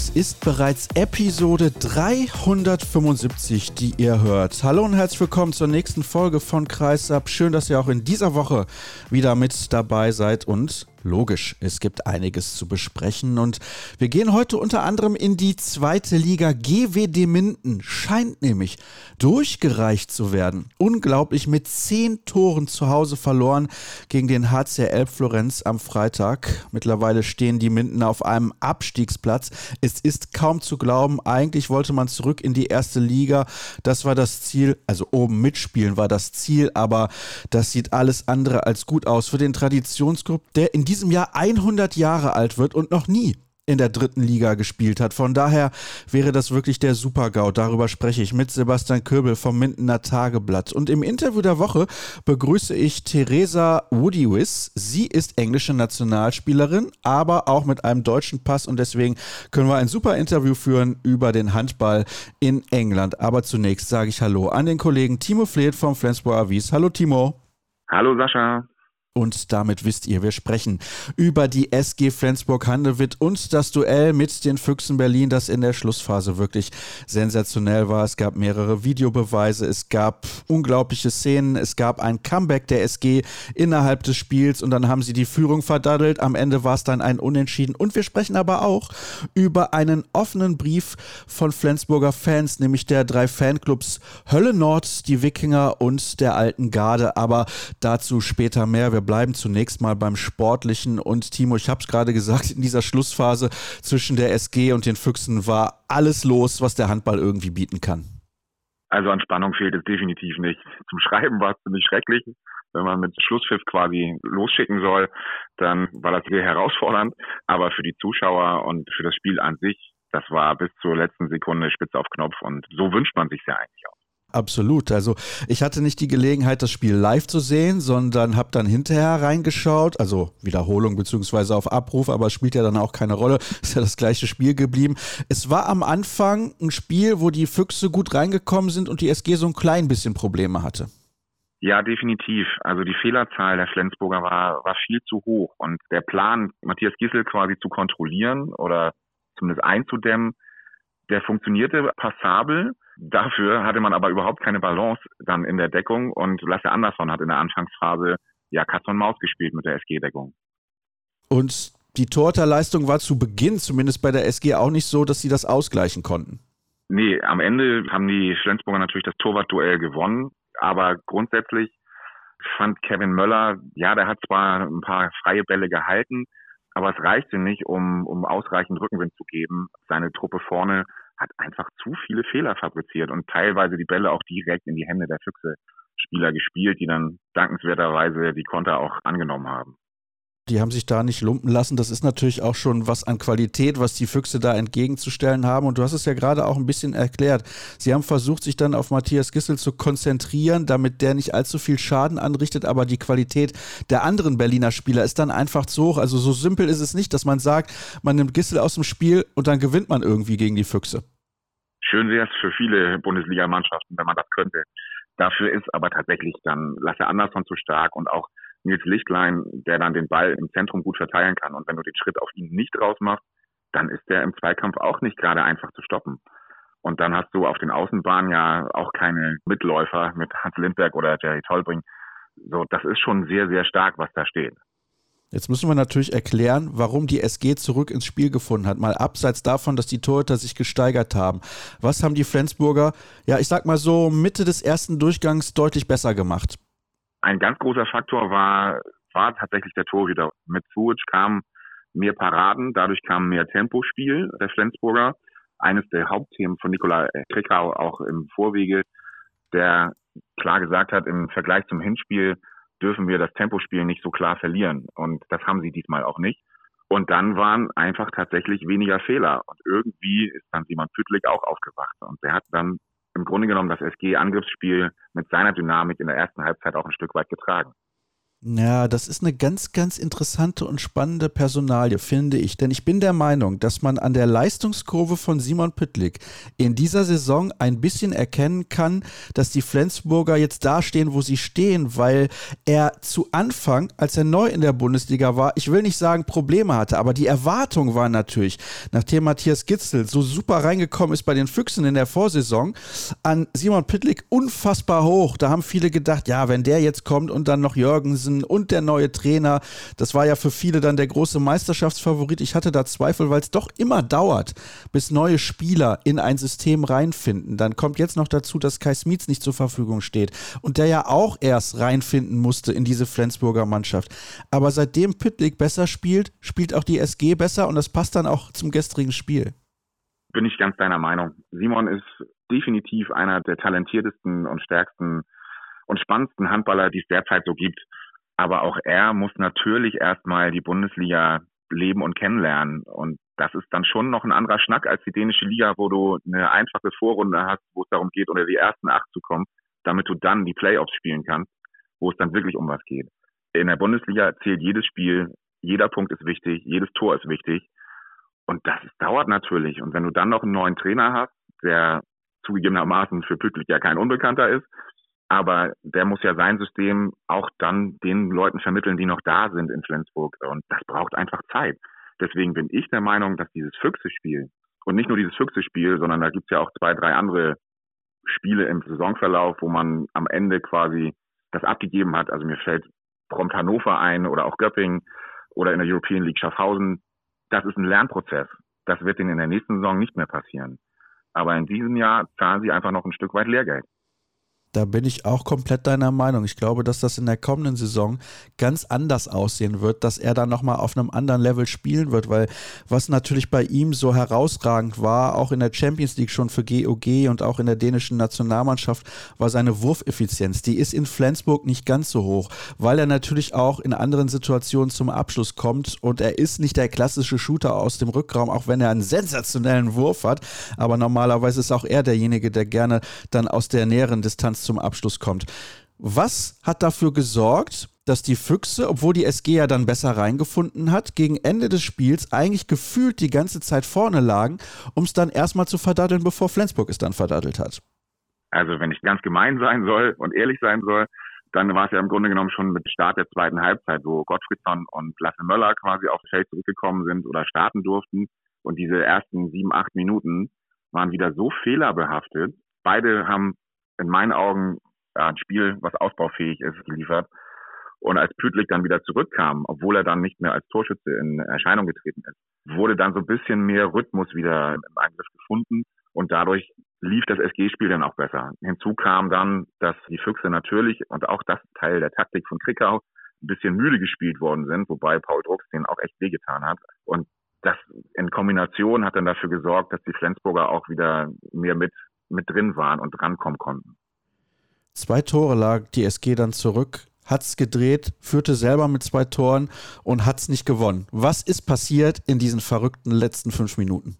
Es ist bereits Episode 375, die ihr hört. Hallo und herzlich willkommen zur nächsten Folge von Kreisab. Schön, dass ihr auch in dieser Woche wieder mit dabei seid und Logisch, es gibt einiges zu besprechen und wir gehen heute unter anderem in die zweite Liga. GWD Minden scheint nämlich durchgereicht zu werden. Unglaublich mit zehn Toren zu Hause verloren gegen den HCL Florenz am Freitag. Mittlerweile stehen die Minden auf einem Abstiegsplatz. Es ist kaum zu glauben. Eigentlich wollte man zurück in die erste Liga. Das war das Ziel. Also oben mitspielen war das Ziel, aber das sieht alles andere als gut aus für den Traditionsclub, der in diesem Jahr 100 Jahre alt wird und noch nie in der dritten Liga gespielt hat. Von daher wäre das wirklich der Super-GAU. Darüber spreche ich mit Sebastian Köbel vom Mindener Tageblatt. Und im Interview der Woche begrüße ich Theresa Woodywis. Sie ist englische Nationalspielerin, aber auch mit einem deutschen Pass und deswegen können wir ein super Interview führen über den Handball in England. Aber zunächst sage ich Hallo an den Kollegen Timo Fleet vom Flensburg Avis. Hallo Timo. Hallo Sascha. Und damit wisst ihr, wir sprechen über die SG Flensburg-Handewitt und das Duell mit den Füchsen Berlin, das in der Schlussphase wirklich sensationell war. Es gab mehrere Videobeweise, es gab unglaubliche Szenen, es gab ein Comeback der SG innerhalb des Spiels und dann haben sie die Führung verdaddelt. Am Ende war es dann ein Unentschieden. Und wir sprechen aber auch über einen offenen Brief von Flensburger Fans, nämlich der drei Fanclubs Hölle Nord, die Wikinger und der Alten Garde. Aber dazu später mehr. Wir wir bleiben zunächst mal beim Sportlichen. Und Timo, ich habe es gerade gesagt, in dieser Schlussphase zwischen der SG und den Füchsen war alles los, was der Handball irgendwie bieten kann. Also an Spannung fehlt es definitiv nicht. Zum Schreiben war es ziemlich schrecklich. Wenn man mit Schlusspfiff quasi losschicken soll, dann war das sehr herausfordernd. Aber für die Zuschauer und für das Spiel an sich, das war bis zur letzten Sekunde spitze auf Knopf. Und so wünscht man sich ja eigentlich auch. Absolut. Also ich hatte nicht die Gelegenheit, das Spiel live zu sehen, sondern habe dann hinterher reingeschaut, also Wiederholung beziehungsweise auf Abruf, aber spielt ja dann auch keine Rolle. Ist ja das gleiche Spiel geblieben. Es war am Anfang ein Spiel, wo die Füchse gut reingekommen sind und die SG so ein klein bisschen Probleme hatte. Ja, definitiv. Also die Fehlerzahl der Flensburger war, war viel zu hoch. Und der Plan, Matthias Gissel quasi zu kontrollieren oder zumindest einzudämmen, der funktionierte passabel. Dafür hatte man aber überhaupt keine Balance dann in der Deckung und Lasse Andersson hat in der Anfangsphase ja Katz und Maus gespielt mit der SG-Deckung. Und die Torterleistung war zu Beginn, zumindest bei der SG, auch nicht so, dass sie das ausgleichen konnten. Nee, am Ende haben die Flensburger natürlich das Torwartduell gewonnen, aber grundsätzlich fand Kevin Möller, ja, der hat zwar ein paar freie Bälle gehalten, aber es reichte nicht, um, um ausreichend Rückenwind zu geben. Seine Truppe vorne hat einfach zu viele Fehler fabriziert und teilweise die Bälle auch direkt in die Hände der Füchse Spieler gespielt, die dann dankenswerterweise die Konter auch angenommen haben. Die haben sich da nicht lumpen lassen. Das ist natürlich auch schon was an Qualität, was die Füchse da entgegenzustellen haben. Und du hast es ja gerade auch ein bisschen erklärt. Sie haben versucht, sich dann auf Matthias Gissel zu konzentrieren, damit der nicht allzu viel Schaden anrichtet. Aber die Qualität der anderen Berliner Spieler ist dann einfach zu hoch. Also so simpel ist es nicht, dass man sagt, man nimmt Gissel aus dem Spiel und dann gewinnt man irgendwie gegen die Füchse. Schön wäre es für viele Bundesligamannschaften, wenn man das könnte. Dafür ist aber tatsächlich dann Lasse Andersson zu stark und auch Nils Lichtlein, der dann den Ball im Zentrum gut verteilen kann. Und wenn du den Schritt auf ihn nicht rausmachst, dann ist der im Zweikampf auch nicht gerade einfach zu stoppen. Und dann hast du auf den Außenbahnen ja auch keine Mitläufer mit Hans Lindberg oder Jerry Tolbring. So, das ist schon sehr, sehr stark, was da steht. Jetzt müssen wir natürlich erklären, warum die SG zurück ins Spiel gefunden hat. Mal abseits davon, dass die Torhüter sich gesteigert haben. Was haben die Flensburger, ja, ich sag mal so, Mitte des ersten Durchgangs deutlich besser gemacht? Ein ganz großer Faktor war, war tatsächlich der Torhüter. Mit Suic kamen mehr Paraden, dadurch kam mehr Tempospiel der Flensburger. Eines der Hauptthemen von Nikola Krickau auch im Vorwege, der klar gesagt hat, im Vergleich zum Hinspiel dürfen wir das Tempospiel nicht so klar verlieren. Und das haben sie diesmal auch nicht. Und dann waren einfach tatsächlich weniger Fehler. Und irgendwie ist dann Simon Pütlik auch aufgewacht. Und der hat dann im Grunde genommen das SG-Angriffsspiel mit seiner Dynamik in der ersten Halbzeit auch ein Stück weit getragen. Ja, das ist eine ganz, ganz interessante und spannende Personalie, finde ich. Denn ich bin der Meinung, dass man an der Leistungskurve von Simon Püttlik in dieser Saison ein bisschen erkennen kann, dass die Flensburger jetzt da stehen, wo sie stehen, weil er zu Anfang, als er neu in der Bundesliga war, ich will nicht sagen Probleme hatte, aber die Erwartung war natürlich, nachdem Matthias Gitzel so super reingekommen ist bei den Füchsen in der Vorsaison, an Simon Püttlik unfassbar hoch. Da haben viele gedacht, ja, wenn der jetzt kommt und dann noch Jürgensen gewesen und der neue Trainer. Das war ja für viele dann der große Meisterschaftsfavorit. Ich hatte da Zweifel, weil es doch immer dauert, bis neue Spieler in ein System reinfinden. Dann kommt jetzt noch dazu, dass Kai Smits nicht zur Verfügung steht und der ja auch erst reinfinden musste in diese Flensburger Mannschaft. Aber seitdem Püttlik besser spielt, spielt auch die SG besser und das passt dann auch zum gestrigen Spiel. Bin ich ganz deiner Meinung. Simon ist definitiv einer der talentiertesten und stärksten und spannendsten Handballer, die es derzeit so gibt. Aber auch er muss natürlich erstmal die Bundesliga leben und kennenlernen. Und das ist dann schon noch ein anderer Schnack als die dänische Liga, wo du eine einfache Vorrunde hast, wo es darum geht, unter die ersten acht zu kommen, damit du dann die Playoffs spielen kannst, wo es dann wirklich um was geht. In der Bundesliga zählt jedes Spiel, jeder Punkt ist wichtig, jedes Tor ist wichtig. Und das dauert natürlich. Und wenn du dann noch einen neuen Trainer hast, der zugegebenermaßen für Püttlich ja kein Unbekannter ist, aber der muss ja sein System auch dann den Leuten vermitteln, die noch da sind in Flensburg. Und das braucht einfach Zeit. Deswegen bin ich der Meinung, dass dieses Füchse-Spiel und nicht nur dieses Füchse-Spiel, sondern da gibt's ja auch zwei, drei andere Spiele im Saisonverlauf, wo man am Ende quasi das abgegeben hat. Also mir fällt prompt Hannover ein oder auch Göppingen oder in der European League Schaffhausen. Das ist ein Lernprozess. Das wird ihnen in der nächsten Saison nicht mehr passieren. Aber in diesem Jahr zahlen sie einfach noch ein Stück weit Lehrgeld. Da bin ich auch komplett deiner Meinung. Ich glaube, dass das in der kommenden Saison ganz anders aussehen wird, dass er dann nochmal auf einem anderen Level spielen wird, weil was natürlich bei ihm so herausragend war, auch in der Champions League schon für GOG und auch in der dänischen Nationalmannschaft, war seine Wurfeffizienz. Die ist in Flensburg nicht ganz so hoch, weil er natürlich auch in anderen Situationen zum Abschluss kommt und er ist nicht der klassische Shooter aus dem Rückraum, auch wenn er einen sensationellen Wurf hat. Aber normalerweise ist auch er derjenige, der gerne dann aus der näheren Distanz zum Abschluss kommt. Was hat dafür gesorgt, dass die Füchse, obwohl die SG ja dann besser reingefunden hat, gegen Ende des Spiels eigentlich gefühlt die ganze Zeit vorne lagen, um es dann erstmal zu verdaddeln, bevor Flensburg es dann verdaddelt hat? Also wenn ich ganz gemein sein soll und ehrlich sein soll, dann war es ja im Grunde genommen schon mit Start der zweiten Halbzeit, wo Gottfriedson und Lasse Möller quasi aufs Feld zurückgekommen sind oder starten durften. Und diese ersten sieben, acht Minuten waren wieder so fehlerbehaftet. Beide haben in meinen Augen ja, ein Spiel, was ausbaufähig ist, geliefert. Und als Pütlik dann wieder zurückkam, obwohl er dann nicht mehr als Torschütze in Erscheinung getreten ist, wurde dann so ein bisschen mehr Rhythmus wieder im Angriff gefunden und dadurch lief das SG-Spiel dann auch besser. Hinzu kam dann, dass die Füchse natürlich und auch das Teil der Taktik von Krickau ein bisschen müde gespielt worden sind, wobei Paul Drucks den auch echt wehgetan hat. Und das in Kombination hat dann dafür gesorgt, dass die Flensburger auch wieder mehr mit mit drin waren und drankommen konnten. Zwei Tore lag die SG dann zurück, hat es gedreht, führte selber mit zwei Toren und hat es nicht gewonnen. Was ist passiert in diesen verrückten letzten fünf Minuten?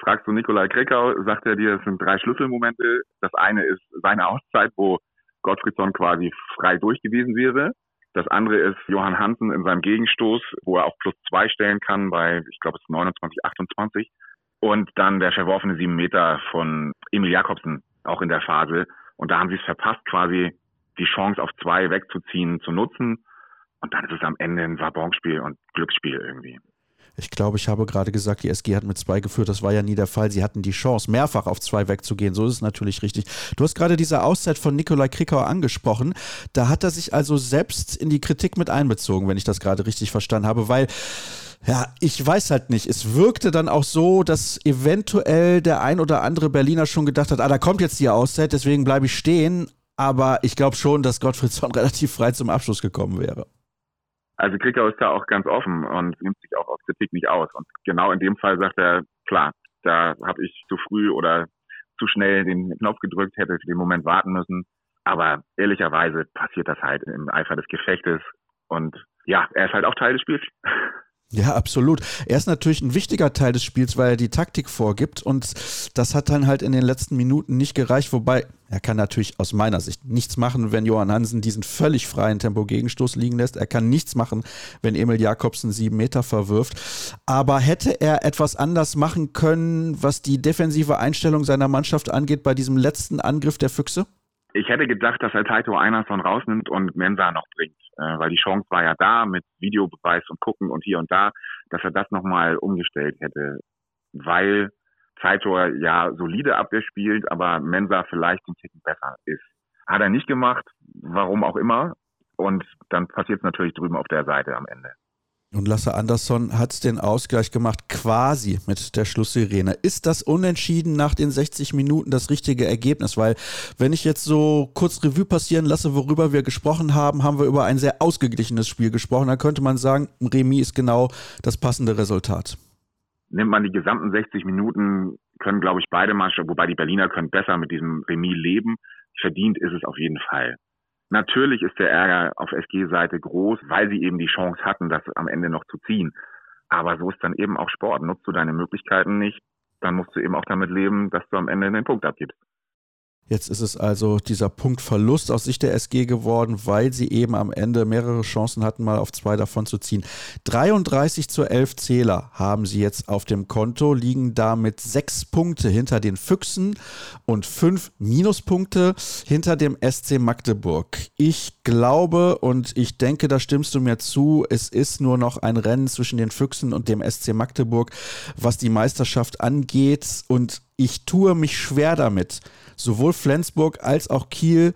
Fragst du Nikolai Krekau, sagt er dir, es sind drei Schlüsselmomente. Das eine ist seine Auszeit, wo Gottfriedson quasi frei durch gewesen wäre. Das andere ist Johann Hansen in seinem Gegenstoß, wo er auch plus zwei stellen kann bei, ich glaube, es ist 29, 28. Und dann der verworfene sieben Meter von Emil Jakobsen, auch in der Phase. Und da haben sie es verpasst, quasi die Chance auf zwei wegzuziehen, zu nutzen. Und dann ist es am Ende ein Wabonspiel und Glücksspiel irgendwie. Ich glaube, ich habe gerade gesagt, die SG hat mit zwei geführt. Das war ja nie der Fall. Sie hatten die Chance, mehrfach auf zwei wegzugehen. So ist es natürlich richtig. Du hast gerade diese Auszeit von Nikolai Krikauer angesprochen. Da hat er sich also selbst in die Kritik mit einbezogen, wenn ich das gerade richtig verstanden habe, weil ja, ich weiß halt nicht. Es wirkte dann auch so, dass eventuell der ein oder andere Berliner schon gedacht hat, ah, da kommt jetzt die Auszeit, deswegen bleibe ich stehen. Aber ich glaube schon, dass Gottfriedson relativ frei zum Abschluss gekommen wäre. Also Krickau ist da auch ganz offen und nimmt sich auch auf Kritik nicht aus. Und genau in dem Fall sagt er, klar, da habe ich zu früh oder zu schnell den Knopf gedrückt, hätte für den Moment warten müssen. Aber ehrlicherweise passiert das halt im Eifer des Gefechtes. Und ja, er ist halt auch Teil des Spiels. Ja, absolut. Er ist natürlich ein wichtiger Teil des Spiels, weil er die Taktik vorgibt und das hat dann halt in den letzten Minuten nicht gereicht, wobei er kann natürlich aus meiner Sicht nichts machen, wenn Johann Hansen diesen völlig freien Tempo-Gegenstoß liegen lässt. Er kann nichts machen, wenn Emil Jakobsen sieben Meter verwirft. Aber hätte er etwas anders machen können, was die defensive Einstellung seiner Mannschaft angeht, bei diesem letzten Angriff der Füchse? Ich hätte gedacht, dass er Taito Einerson rausnimmt und Mensa noch bringt, äh, weil die Chance war ja da mit Videobeweis und Gucken und hier und da, dass er das nochmal umgestellt hätte, weil Taito ja solide Abwehr spielt, aber Mensa vielleicht ein Ticken besser ist. Hat er nicht gemacht, warum auch immer, und dann passiert es natürlich drüben auf der Seite am Ende. Und Lasse Andersson hat den Ausgleich gemacht, quasi mit der Schlusssirene. Ist das Unentschieden nach den 60 Minuten das richtige Ergebnis? Weil, wenn ich jetzt so kurz Revue passieren lasse, worüber wir gesprochen haben, haben wir über ein sehr ausgeglichenes Spiel gesprochen. Da könnte man sagen, Remis ist genau das passende Resultat. Nimmt man die gesamten 60 Minuten, können, glaube ich, beide Mannschaften, wobei die Berliner können besser mit diesem Remis leben. Verdient ist es auf jeden Fall. Natürlich ist der Ärger auf SG-Seite groß, weil sie eben die Chance hatten, das am Ende noch zu ziehen. Aber so ist dann eben auch Sport. Nutzt du deine Möglichkeiten nicht, dann musst du eben auch damit leben, dass du am Ende den Punkt abgibst. Jetzt ist es also dieser Punktverlust aus Sicht der SG geworden, weil sie eben am Ende mehrere Chancen hatten, mal auf zwei davon zu ziehen. 33 zu 11 Zähler haben sie jetzt auf dem Konto, liegen damit sechs Punkte hinter den Füchsen und fünf Minuspunkte hinter dem SC Magdeburg. Ich glaube und ich denke, da stimmst du mir zu, es ist nur noch ein Rennen zwischen den Füchsen und dem SC Magdeburg, was die Meisterschaft angeht und ich tue mich schwer damit, sowohl Flensburg als auch Kiel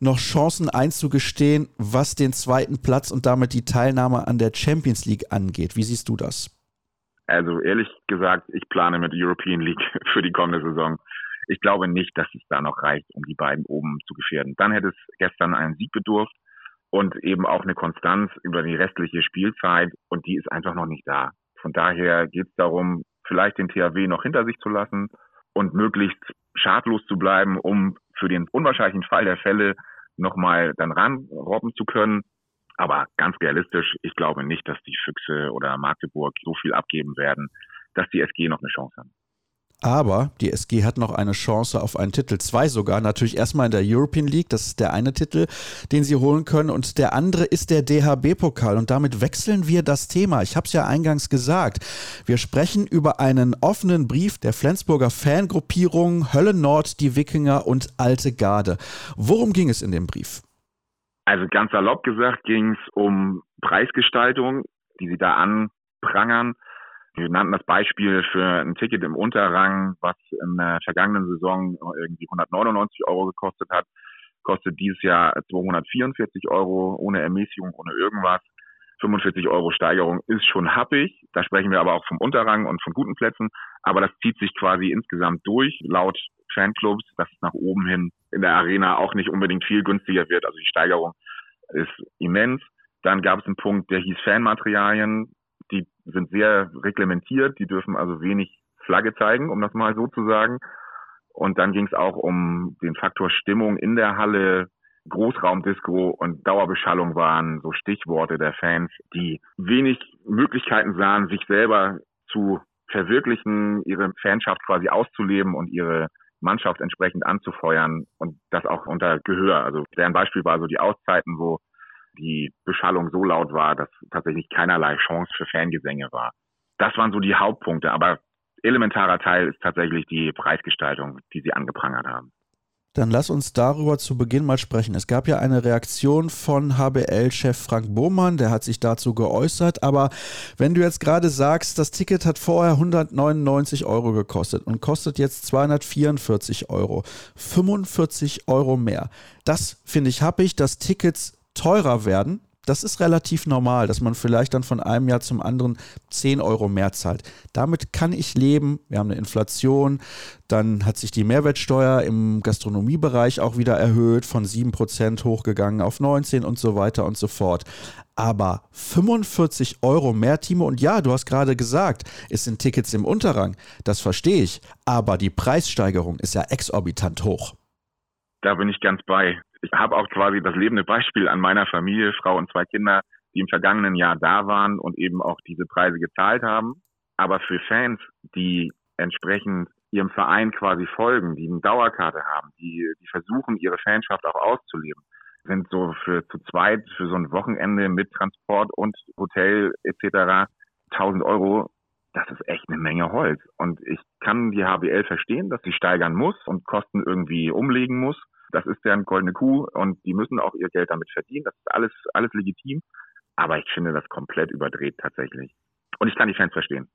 noch Chancen einzugestehen, was den zweiten Platz und damit die Teilnahme an der Champions League angeht. Wie siehst du das? Also ehrlich gesagt, ich plane mit der European League für die kommende Saison. Ich glaube nicht, dass es da noch reicht, um die beiden oben zu gefährden. Dann hätte es gestern einen Sieg bedurft und eben auch eine Konstanz über die restliche Spielzeit und die ist einfach noch nicht da. Von daher geht es darum, vielleicht den THW noch hinter sich zu lassen und möglichst schadlos zu bleiben, um für den unwahrscheinlichen Fall der Fälle nochmal dann ranrobben zu können. Aber ganz realistisch, ich glaube nicht, dass die Füchse oder Magdeburg so viel abgeben werden, dass die SG noch eine Chance haben. Aber die SG hat noch eine Chance auf einen Titel, zwei sogar. Natürlich erstmal in der European League, das ist der eine Titel, den sie holen können. Und der andere ist der DHB-Pokal. Und damit wechseln wir das Thema. Ich habe es ja eingangs gesagt. Wir sprechen über einen offenen Brief der Flensburger Fangruppierung Hölle Nord, die Wikinger und Alte Garde. Worum ging es in dem Brief? Also ganz salopp gesagt ging es um Preisgestaltung, die sie da anprangern wir nannten das Beispiel für ein Ticket im Unterrang, was in der vergangenen Saison irgendwie 199 Euro gekostet hat, kostet dieses Jahr 244 Euro ohne Ermäßigung, ohne irgendwas. 45 Euro Steigerung ist schon happig. Da sprechen wir aber auch vom Unterrang und von guten Plätzen. Aber das zieht sich quasi insgesamt durch, laut Fanclubs, dass es nach oben hin in der Arena auch nicht unbedingt viel günstiger wird. Also die Steigerung ist immens. Dann gab es einen Punkt, der hieß Fanmaterialien sind sehr reglementiert, die dürfen also wenig Flagge zeigen, um das mal so zu sagen. Und dann ging es auch um den Faktor Stimmung in der Halle, Großraumdisco und Dauerbeschallung waren so Stichworte der Fans, die wenig Möglichkeiten sahen, sich selber zu verwirklichen, ihre Fanschaft quasi auszuleben und ihre Mannschaft entsprechend anzufeuern und das auch unter Gehör. Also deren Beispiel war so die Auszeiten, wo die Beschallung so laut war, dass tatsächlich keinerlei Chance für Fangesänge war. Das waren so die Hauptpunkte, aber elementarer Teil ist tatsächlich die Preisgestaltung, die sie angeprangert haben. Dann lass uns darüber zu Beginn mal sprechen. Es gab ja eine Reaktion von HBL-Chef Frank Bohmann, der hat sich dazu geäußert. Aber wenn du jetzt gerade sagst, das Ticket hat vorher 199 Euro gekostet und kostet jetzt 244 Euro, 45 Euro mehr. Das finde ich happig, dass Tickets teurer werden, das ist relativ normal, dass man vielleicht dann von einem Jahr zum anderen 10 Euro mehr zahlt. Damit kann ich leben. Wir haben eine Inflation. Dann hat sich die Mehrwertsteuer im Gastronomiebereich auch wieder erhöht, von 7% hochgegangen auf 19 und so weiter und so fort. Aber 45 Euro mehr, Timo, und ja, du hast gerade gesagt, es sind Tickets im Unterrang. Das verstehe ich. Aber die Preissteigerung ist ja exorbitant hoch. Da bin ich ganz bei ich habe auch quasi das lebende Beispiel an meiner Familie, Frau und zwei Kinder, die im vergangenen Jahr da waren und eben auch diese Preise gezahlt haben. Aber für Fans, die entsprechend ihrem Verein quasi folgen, die eine Dauerkarte haben, die, die versuchen, ihre Fanschaft auch auszuleben, sind so für zu zweit für so ein Wochenende mit Transport und Hotel etc. 1000 Euro, das ist echt eine Menge Holz. Und ich kann die HBL verstehen, dass sie steigern muss und Kosten irgendwie umlegen muss. Das ist deren goldene Kuh und die müssen auch ihr Geld damit verdienen. Das ist alles, alles legitim. Aber ich finde das komplett überdreht tatsächlich. Und ich kann die Fans verstehen.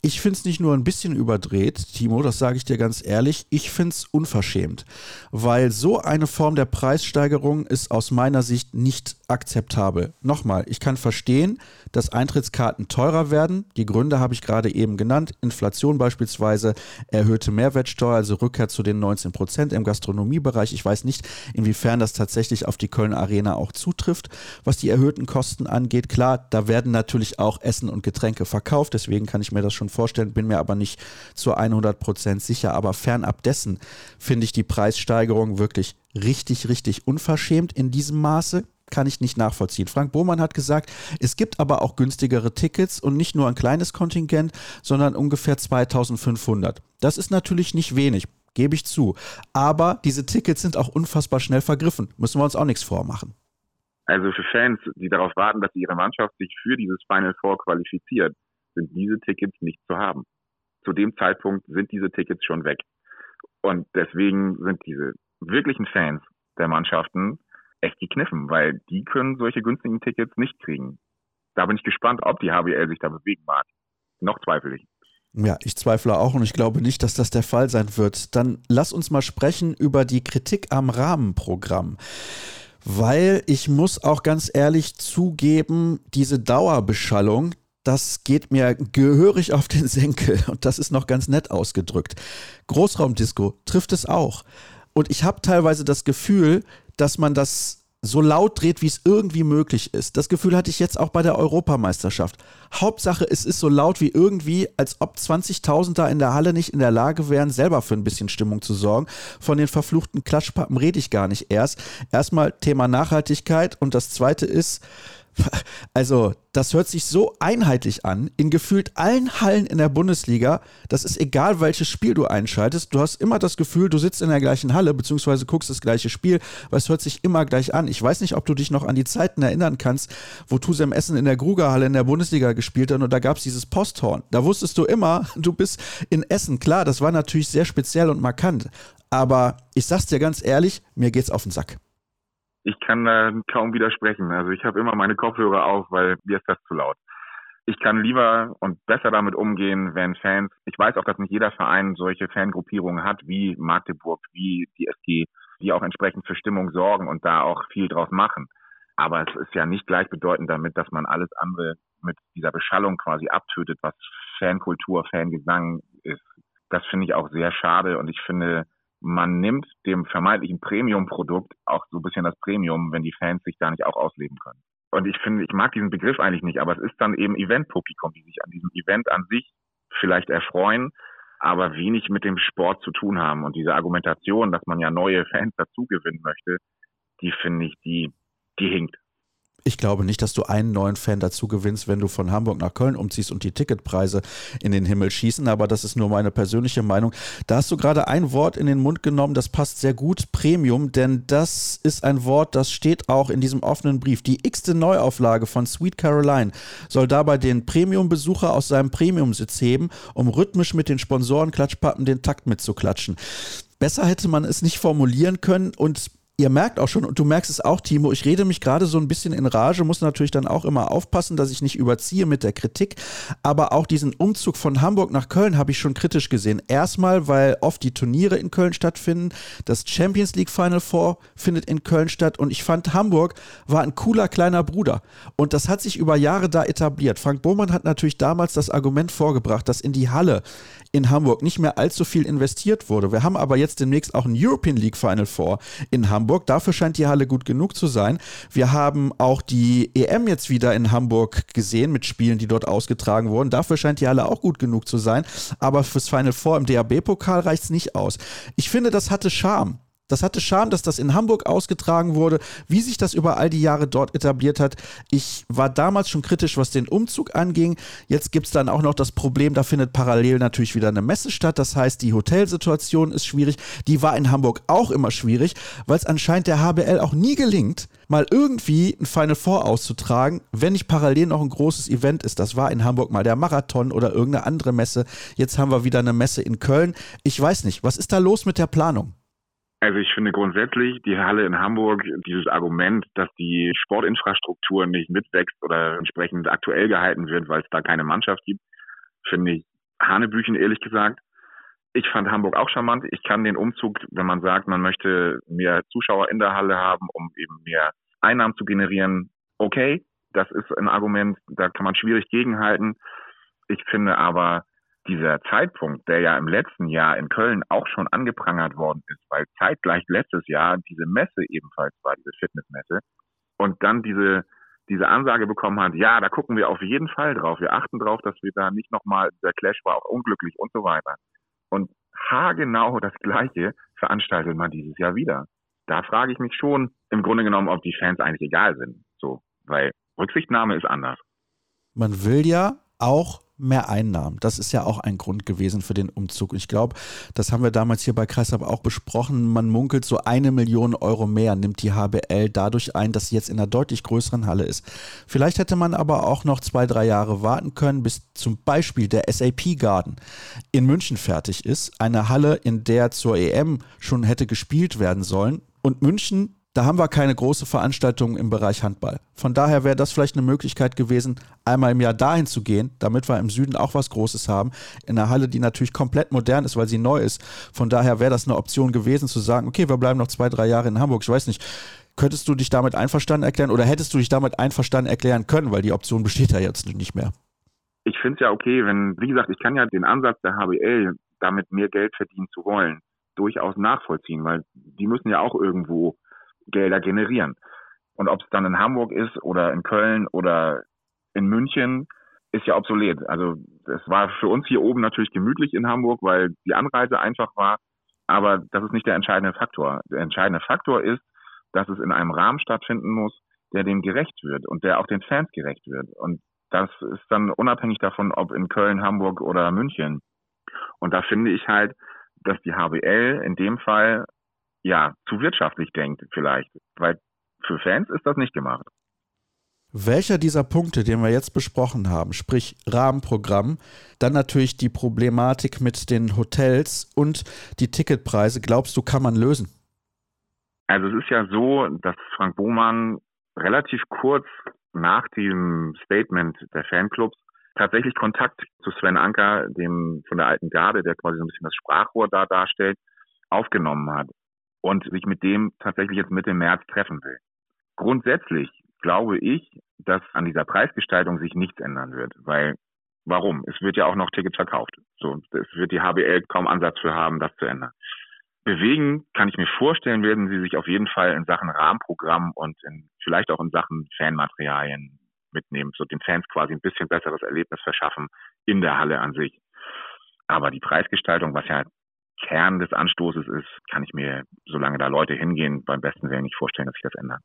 Ich finde es nicht nur ein bisschen überdreht, Timo, das sage ich dir ganz ehrlich, ich finde es unverschämt, weil so eine Form der Preissteigerung ist aus meiner Sicht nicht akzeptabel. Nochmal, ich kann verstehen, dass Eintrittskarten teurer werden. Die Gründe habe ich gerade eben genannt. Inflation beispielsweise, erhöhte Mehrwertsteuer, also Rückkehr zu den 19 Prozent im Gastronomiebereich. Ich weiß nicht, inwiefern das tatsächlich auf die Köln Arena auch zutrifft, was die erhöhten Kosten angeht. Klar, da werden natürlich auch Essen und Getränke verkauft. Deswegen kann ich mir das schon vorstellen, bin mir aber nicht zu 100 Prozent sicher. Aber fernab dessen finde ich die Preissteigerung wirklich richtig, richtig unverschämt in diesem Maße kann ich nicht nachvollziehen. Frank Bohmann hat gesagt, es gibt aber auch günstigere Tickets und nicht nur ein kleines Kontingent, sondern ungefähr 2500. Das ist natürlich nicht wenig, gebe ich zu. Aber diese Tickets sind auch unfassbar schnell vergriffen. Müssen wir uns auch nichts vormachen. Also für Fans, die darauf warten, dass ihre Mannschaft sich für dieses Final Four qualifiziert, sind diese Tickets nicht zu haben. Zu dem Zeitpunkt sind diese Tickets schon weg. Und deswegen sind diese wirklichen Fans der Mannschaften echt gekniffen, weil die können solche günstigen Tickets nicht kriegen. Da bin ich gespannt, ob die HBL sich da bewegen mag. Noch zweifle ich. Ja, ich zweifle auch und ich glaube nicht, dass das der Fall sein wird. Dann lass uns mal sprechen über die Kritik am Rahmenprogramm. Weil ich muss auch ganz ehrlich zugeben, diese Dauerbeschallung, das geht mir gehörig auf den Senkel und das ist noch ganz nett ausgedrückt. Großraumdisco trifft es auch. Und ich habe teilweise das Gefühl, dass man das so laut dreht, wie es irgendwie möglich ist. Das Gefühl hatte ich jetzt auch bei der Europameisterschaft. Hauptsache, es ist so laut wie irgendwie, als ob 20.000 da in der Halle nicht in der Lage wären, selber für ein bisschen Stimmung zu sorgen. Von den verfluchten Klatschpappen rede ich gar nicht erst. Erstmal Thema Nachhaltigkeit und das zweite ist, also, das hört sich so einheitlich an, in gefühlt allen Hallen in der Bundesliga. Das ist egal, welches Spiel du einschaltest. Du hast immer das Gefühl, du sitzt in der gleichen Halle, beziehungsweise guckst das gleiche Spiel, weil es hört sich immer gleich an. Ich weiß nicht, ob du dich noch an die Zeiten erinnern kannst, wo Tusem Essen in der Grugerhalle in der Bundesliga gespielt hat und da gab es dieses Posthorn. Da wusstest du immer, du bist in Essen. Klar, das war natürlich sehr speziell und markant. Aber ich sag's dir ganz ehrlich, mir geht's auf den Sack ich kann da kaum widersprechen. Also ich habe immer meine Kopfhörer auf, weil mir ist das zu laut. Ich kann lieber und besser damit umgehen, wenn Fans, ich weiß auch, dass nicht jeder Verein solche Fangruppierungen hat, wie Magdeburg, wie die SG, die auch entsprechend für Stimmung sorgen und da auch viel draus machen. Aber es ist ja nicht gleichbedeutend damit, dass man alles andere mit dieser Beschallung quasi abtötet, was Fankultur, Fangesang ist. Das finde ich auch sehr schade und ich finde, man nimmt dem vermeintlichen Premium-Produkt auch so ein bisschen das Premium, wenn die Fans sich da nicht auch ausleben können. Und ich finde, ich mag diesen Begriff eigentlich nicht, aber es ist dann eben Event-Publikum, die sich an diesem Event an sich vielleicht erfreuen, aber wenig mit dem Sport zu tun haben. Und diese Argumentation, dass man ja neue Fans dazu gewinnen möchte, die finde ich, die, die hinkt ich glaube nicht, dass du einen neuen Fan dazu gewinnst, wenn du von Hamburg nach Köln umziehst und die Ticketpreise in den Himmel schießen, aber das ist nur meine persönliche Meinung. Da hast du gerade ein Wort in den Mund genommen, das passt sehr gut, Premium, denn das ist ein Wort, das steht auch in diesem offenen Brief. Die x-te Neuauflage von Sweet Caroline soll dabei den Premium-Besucher aus seinem Premium-Sitz heben, um rhythmisch mit den Sponsoren-Klatschpappen den Takt mitzuklatschen. Besser hätte man es nicht formulieren können und ihr merkt auch schon, und du merkst es auch, Timo, ich rede mich gerade so ein bisschen in Rage, muss natürlich dann auch immer aufpassen, dass ich nicht überziehe mit der Kritik. Aber auch diesen Umzug von Hamburg nach Köln habe ich schon kritisch gesehen. Erstmal, weil oft die Turniere in Köln stattfinden. Das Champions League Final Four findet in Köln statt. Und ich fand, Hamburg war ein cooler kleiner Bruder. Und das hat sich über Jahre da etabliert. Frank Bohmann hat natürlich damals das Argument vorgebracht, dass in die Halle in Hamburg nicht mehr allzu viel investiert wurde. Wir haben aber jetzt demnächst auch ein European League Final Four in Hamburg. Dafür scheint die Halle gut genug zu sein. Wir haben auch die EM jetzt wieder in Hamburg gesehen mit Spielen, die dort ausgetragen wurden. Dafür scheint die Halle auch gut genug zu sein. Aber fürs Final Four im DAB-Pokal reicht es nicht aus. Ich finde, das hatte Charme Das hatte Charme, dass das in Hamburg ausgetragen wurde, wie sich das über all die Jahre dort etabliert hat. Ich war damals schon kritisch, was den Umzug anging. Jetzt gibt es dann auch noch das Problem, da findet parallel natürlich wieder eine Messe statt. Das heißt, die Hotelsituation ist schwierig. Die war in Hamburg auch immer schwierig, weil es anscheinend der HBL auch nie gelingt, mal irgendwie ein Final Four auszutragen, wenn nicht parallel noch ein großes Event ist. Das war in Hamburg mal der Marathon oder irgendeine andere Messe. Jetzt haben wir wieder eine Messe in Köln. Ich weiß nicht, was ist da los mit der Planung? Also ich finde grundsätzlich die Halle in Hamburg, dieses Argument, dass die Sportinfrastruktur nicht mitwächst oder entsprechend aktuell gehalten wird, weil es da keine Mannschaft gibt, finde ich Hanebüchen, ehrlich gesagt. Ich fand Hamburg auch charmant. Ich kann den Umzug, wenn man sagt, man möchte mehr Zuschauer in der Halle haben, um eben mehr Einnahmen zu generieren, okay. Das ist ein Argument, da kann man schwierig gegenhalten. Ich finde aber, dieser Zeitpunkt, der ja im letzten Jahr in Köln auch schon angeprangert worden ist, weil zeitgleich letztes Jahr diese Messe ebenfalls war, diese Fitnessmesse, und dann diese, diese Ansage bekommen hat, ja, da gucken wir auf jeden Fall drauf, wir achten drauf, dass wir da nicht nochmal, der Clash war auch unglücklich und so weiter. Und haargenau das Gleiche veranstaltet man dieses Jahr wieder. Da frage ich mich schon im Grunde genommen, ob die Fans eigentlich egal sind, so, weil Rücksichtnahme ist anders. Man will ja auch mehr Einnahmen. Das ist ja auch ein Grund gewesen für den Umzug. Ich glaube, das haben wir damals hier bei Kreisab auch besprochen. Man munkelt, so eine Million Euro mehr nimmt die HBL dadurch ein, dass sie jetzt in einer deutlich größeren Halle ist. Vielleicht hätte man aber auch noch zwei, drei Jahre warten können, bis zum Beispiel der SAP Garden in München fertig ist. Eine Halle, in der zur EM schon hätte gespielt werden sollen. Und München da haben wir keine große Veranstaltung im Bereich Handball. Von daher wäre das vielleicht eine Möglichkeit gewesen, einmal im Jahr dahin zu gehen, damit wir im Süden auch was Großes haben. In einer Halle, die natürlich komplett modern ist, weil sie neu ist. Von daher wäre das eine Option gewesen, zu sagen, okay, wir bleiben noch zwei, drei Jahre in Hamburg. Ich weiß nicht, könntest du dich damit einverstanden erklären oder hättest du dich damit einverstanden erklären können, weil die Option besteht ja jetzt nicht mehr? Ich finde es ja okay, wenn, wie gesagt, ich kann ja den Ansatz der HBL, damit mehr Geld verdienen zu wollen, durchaus nachvollziehen, weil die müssen ja auch irgendwo Gelder generieren. Und ob es dann in Hamburg ist oder in Köln oder in München, ist ja obsolet. Also es war für uns hier oben natürlich gemütlich in Hamburg, weil die Anreise einfach war. Aber das ist nicht der entscheidende Faktor. Der entscheidende Faktor ist, dass es in einem Rahmen stattfinden muss, der dem gerecht wird und der auch den Fans gerecht wird. Und das ist dann unabhängig davon, ob in Köln, Hamburg oder München. Und da finde ich halt, dass die HBL in dem Fall ja, zu wirtschaftlich denkt vielleicht, weil für Fans ist das nicht gemacht. Welcher dieser Punkte, den wir jetzt besprochen haben, sprich Rahmenprogramm, dann natürlich die Problematik mit den Hotels und die Ticketpreise, glaubst du, kann man lösen? Also es ist ja so, dass Frank Bohmann relativ kurz nach dem Statement der Fanclubs tatsächlich Kontakt zu Sven Anker, dem von der alten Garde, der quasi so ein bisschen das Sprachrohr da darstellt, aufgenommen hat und sich mit dem tatsächlich jetzt Mitte März treffen will. Grundsätzlich glaube ich, dass an dieser Preisgestaltung sich nichts ändern wird, weil warum? Es wird ja auch noch Tickets verkauft. So, es wird die HBL kaum Ansatz für haben, das zu ändern. Bewegen kann ich mir vorstellen, werden sie sich auf jeden Fall in Sachen Rahmenprogramm und in, vielleicht auch in Sachen Fanmaterialien mitnehmen, so den Fans quasi ein bisschen besseres Erlebnis verschaffen in der Halle an sich. Aber die Preisgestaltung, was ja Kern des Anstoßes ist, kann ich mir, solange da Leute hingehen, beim besten Willen nicht vorstellen, dass sich das ändert.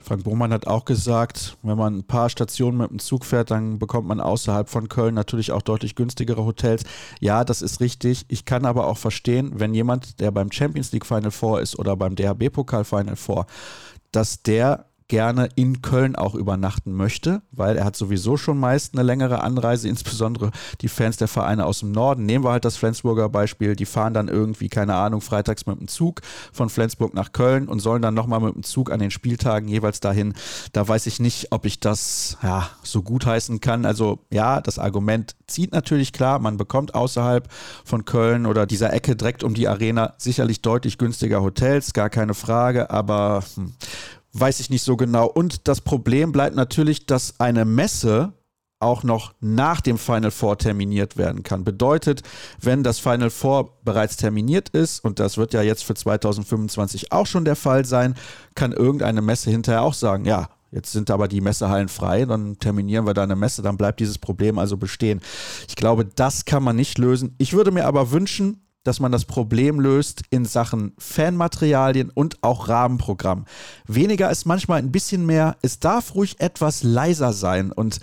Frank Bohmann hat auch gesagt, wenn man ein paar Stationen mit dem Zug fährt, dann bekommt man außerhalb von Köln natürlich auch deutlich günstigere Hotels. Ja, das ist richtig. Ich kann aber auch verstehen, wenn jemand, der beim Champions League Final Four ist oder beim DHB Pokal Final Four, dass der gerne in Köln auch übernachten möchte, weil er hat sowieso schon meist eine längere Anreise, insbesondere die Fans der Vereine aus dem Norden. Nehmen wir halt das Flensburger Beispiel, die fahren dann irgendwie, keine Ahnung, freitags mit dem Zug von Flensburg nach Köln und sollen dann nochmal mit dem Zug an den Spieltagen jeweils dahin. Da weiß ich nicht, ob ich das ja, so gut heißen kann. Also ja, das Argument zieht natürlich klar, man bekommt außerhalb von Köln oder dieser Ecke direkt um die Arena sicherlich deutlich günstiger Hotels, gar keine Frage, aber hm, weiß ich nicht so genau. Und das Problem bleibt natürlich, dass eine Messe auch noch nach dem Final Four terminiert werden kann. Bedeutet, wenn das Final Four bereits terminiert ist, und das wird ja jetzt für 2025 auch schon der Fall sein, kann irgendeine Messe hinterher auch sagen, ja, Jetzt sind aber die Messehallen frei, dann terminieren wir da eine Messe, dann bleibt dieses Problem also bestehen. Ich glaube, das kann man nicht lösen. Ich würde mir aber wünschen, dass man das Problem löst in Sachen Fanmaterialien und auch Rahmenprogramm. Weniger ist manchmal ein bisschen mehr. Es darf ruhig etwas leiser sein und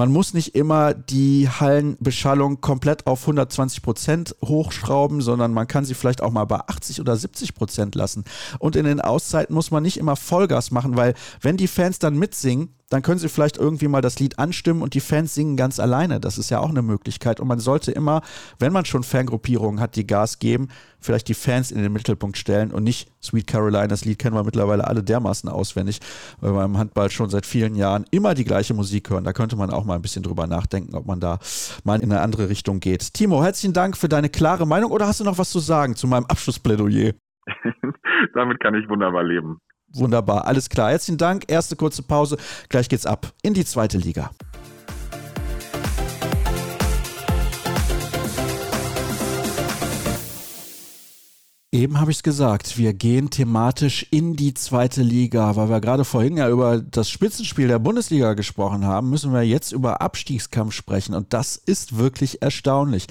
man muss nicht immer die Hallenbeschallung komplett auf 120 Prozent hochschrauben, sondern man kann sie vielleicht auch mal bei 80 oder 70 Prozent lassen. Und in den Auszeiten muss man nicht immer Vollgas machen, weil wenn die Fans dann mitsingen, dann können sie vielleicht irgendwie mal das Lied anstimmen und die Fans singen ganz alleine. Das ist ja auch eine Möglichkeit. Und man sollte immer, wenn man schon Fangruppierungen hat, die Gas geben, vielleicht die Fans in den Mittelpunkt stellen und nicht Sweet Caroline. Das Lied kennen wir mittlerweile alle dermaßen auswendig, weil wir im Handball schon seit vielen Jahren immer die gleiche Musik hören. Da könnte man auch mal ein bisschen drüber nachdenken, ob man da mal in eine andere Richtung geht. Timo, herzlichen Dank für deine klare Meinung oder hast du noch was zu sagen zu meinem Abschlussplädoyer? Damit kann ich wunderbar leben. Wunderbar, alles klar. Herzlichen Dank. Erste kurze Pause. Gleich geht's ab in die zweite Liga. Eben habe ich es gesagt, wir gehen thematisch in die zweite Liga, weil wir gerade vorhin ja über das Spitzenspiel der Bundesliga gesprochen haben, müssen wir jetzt über Abstiegskampf sprechen und das ist wirklich erstaunlich.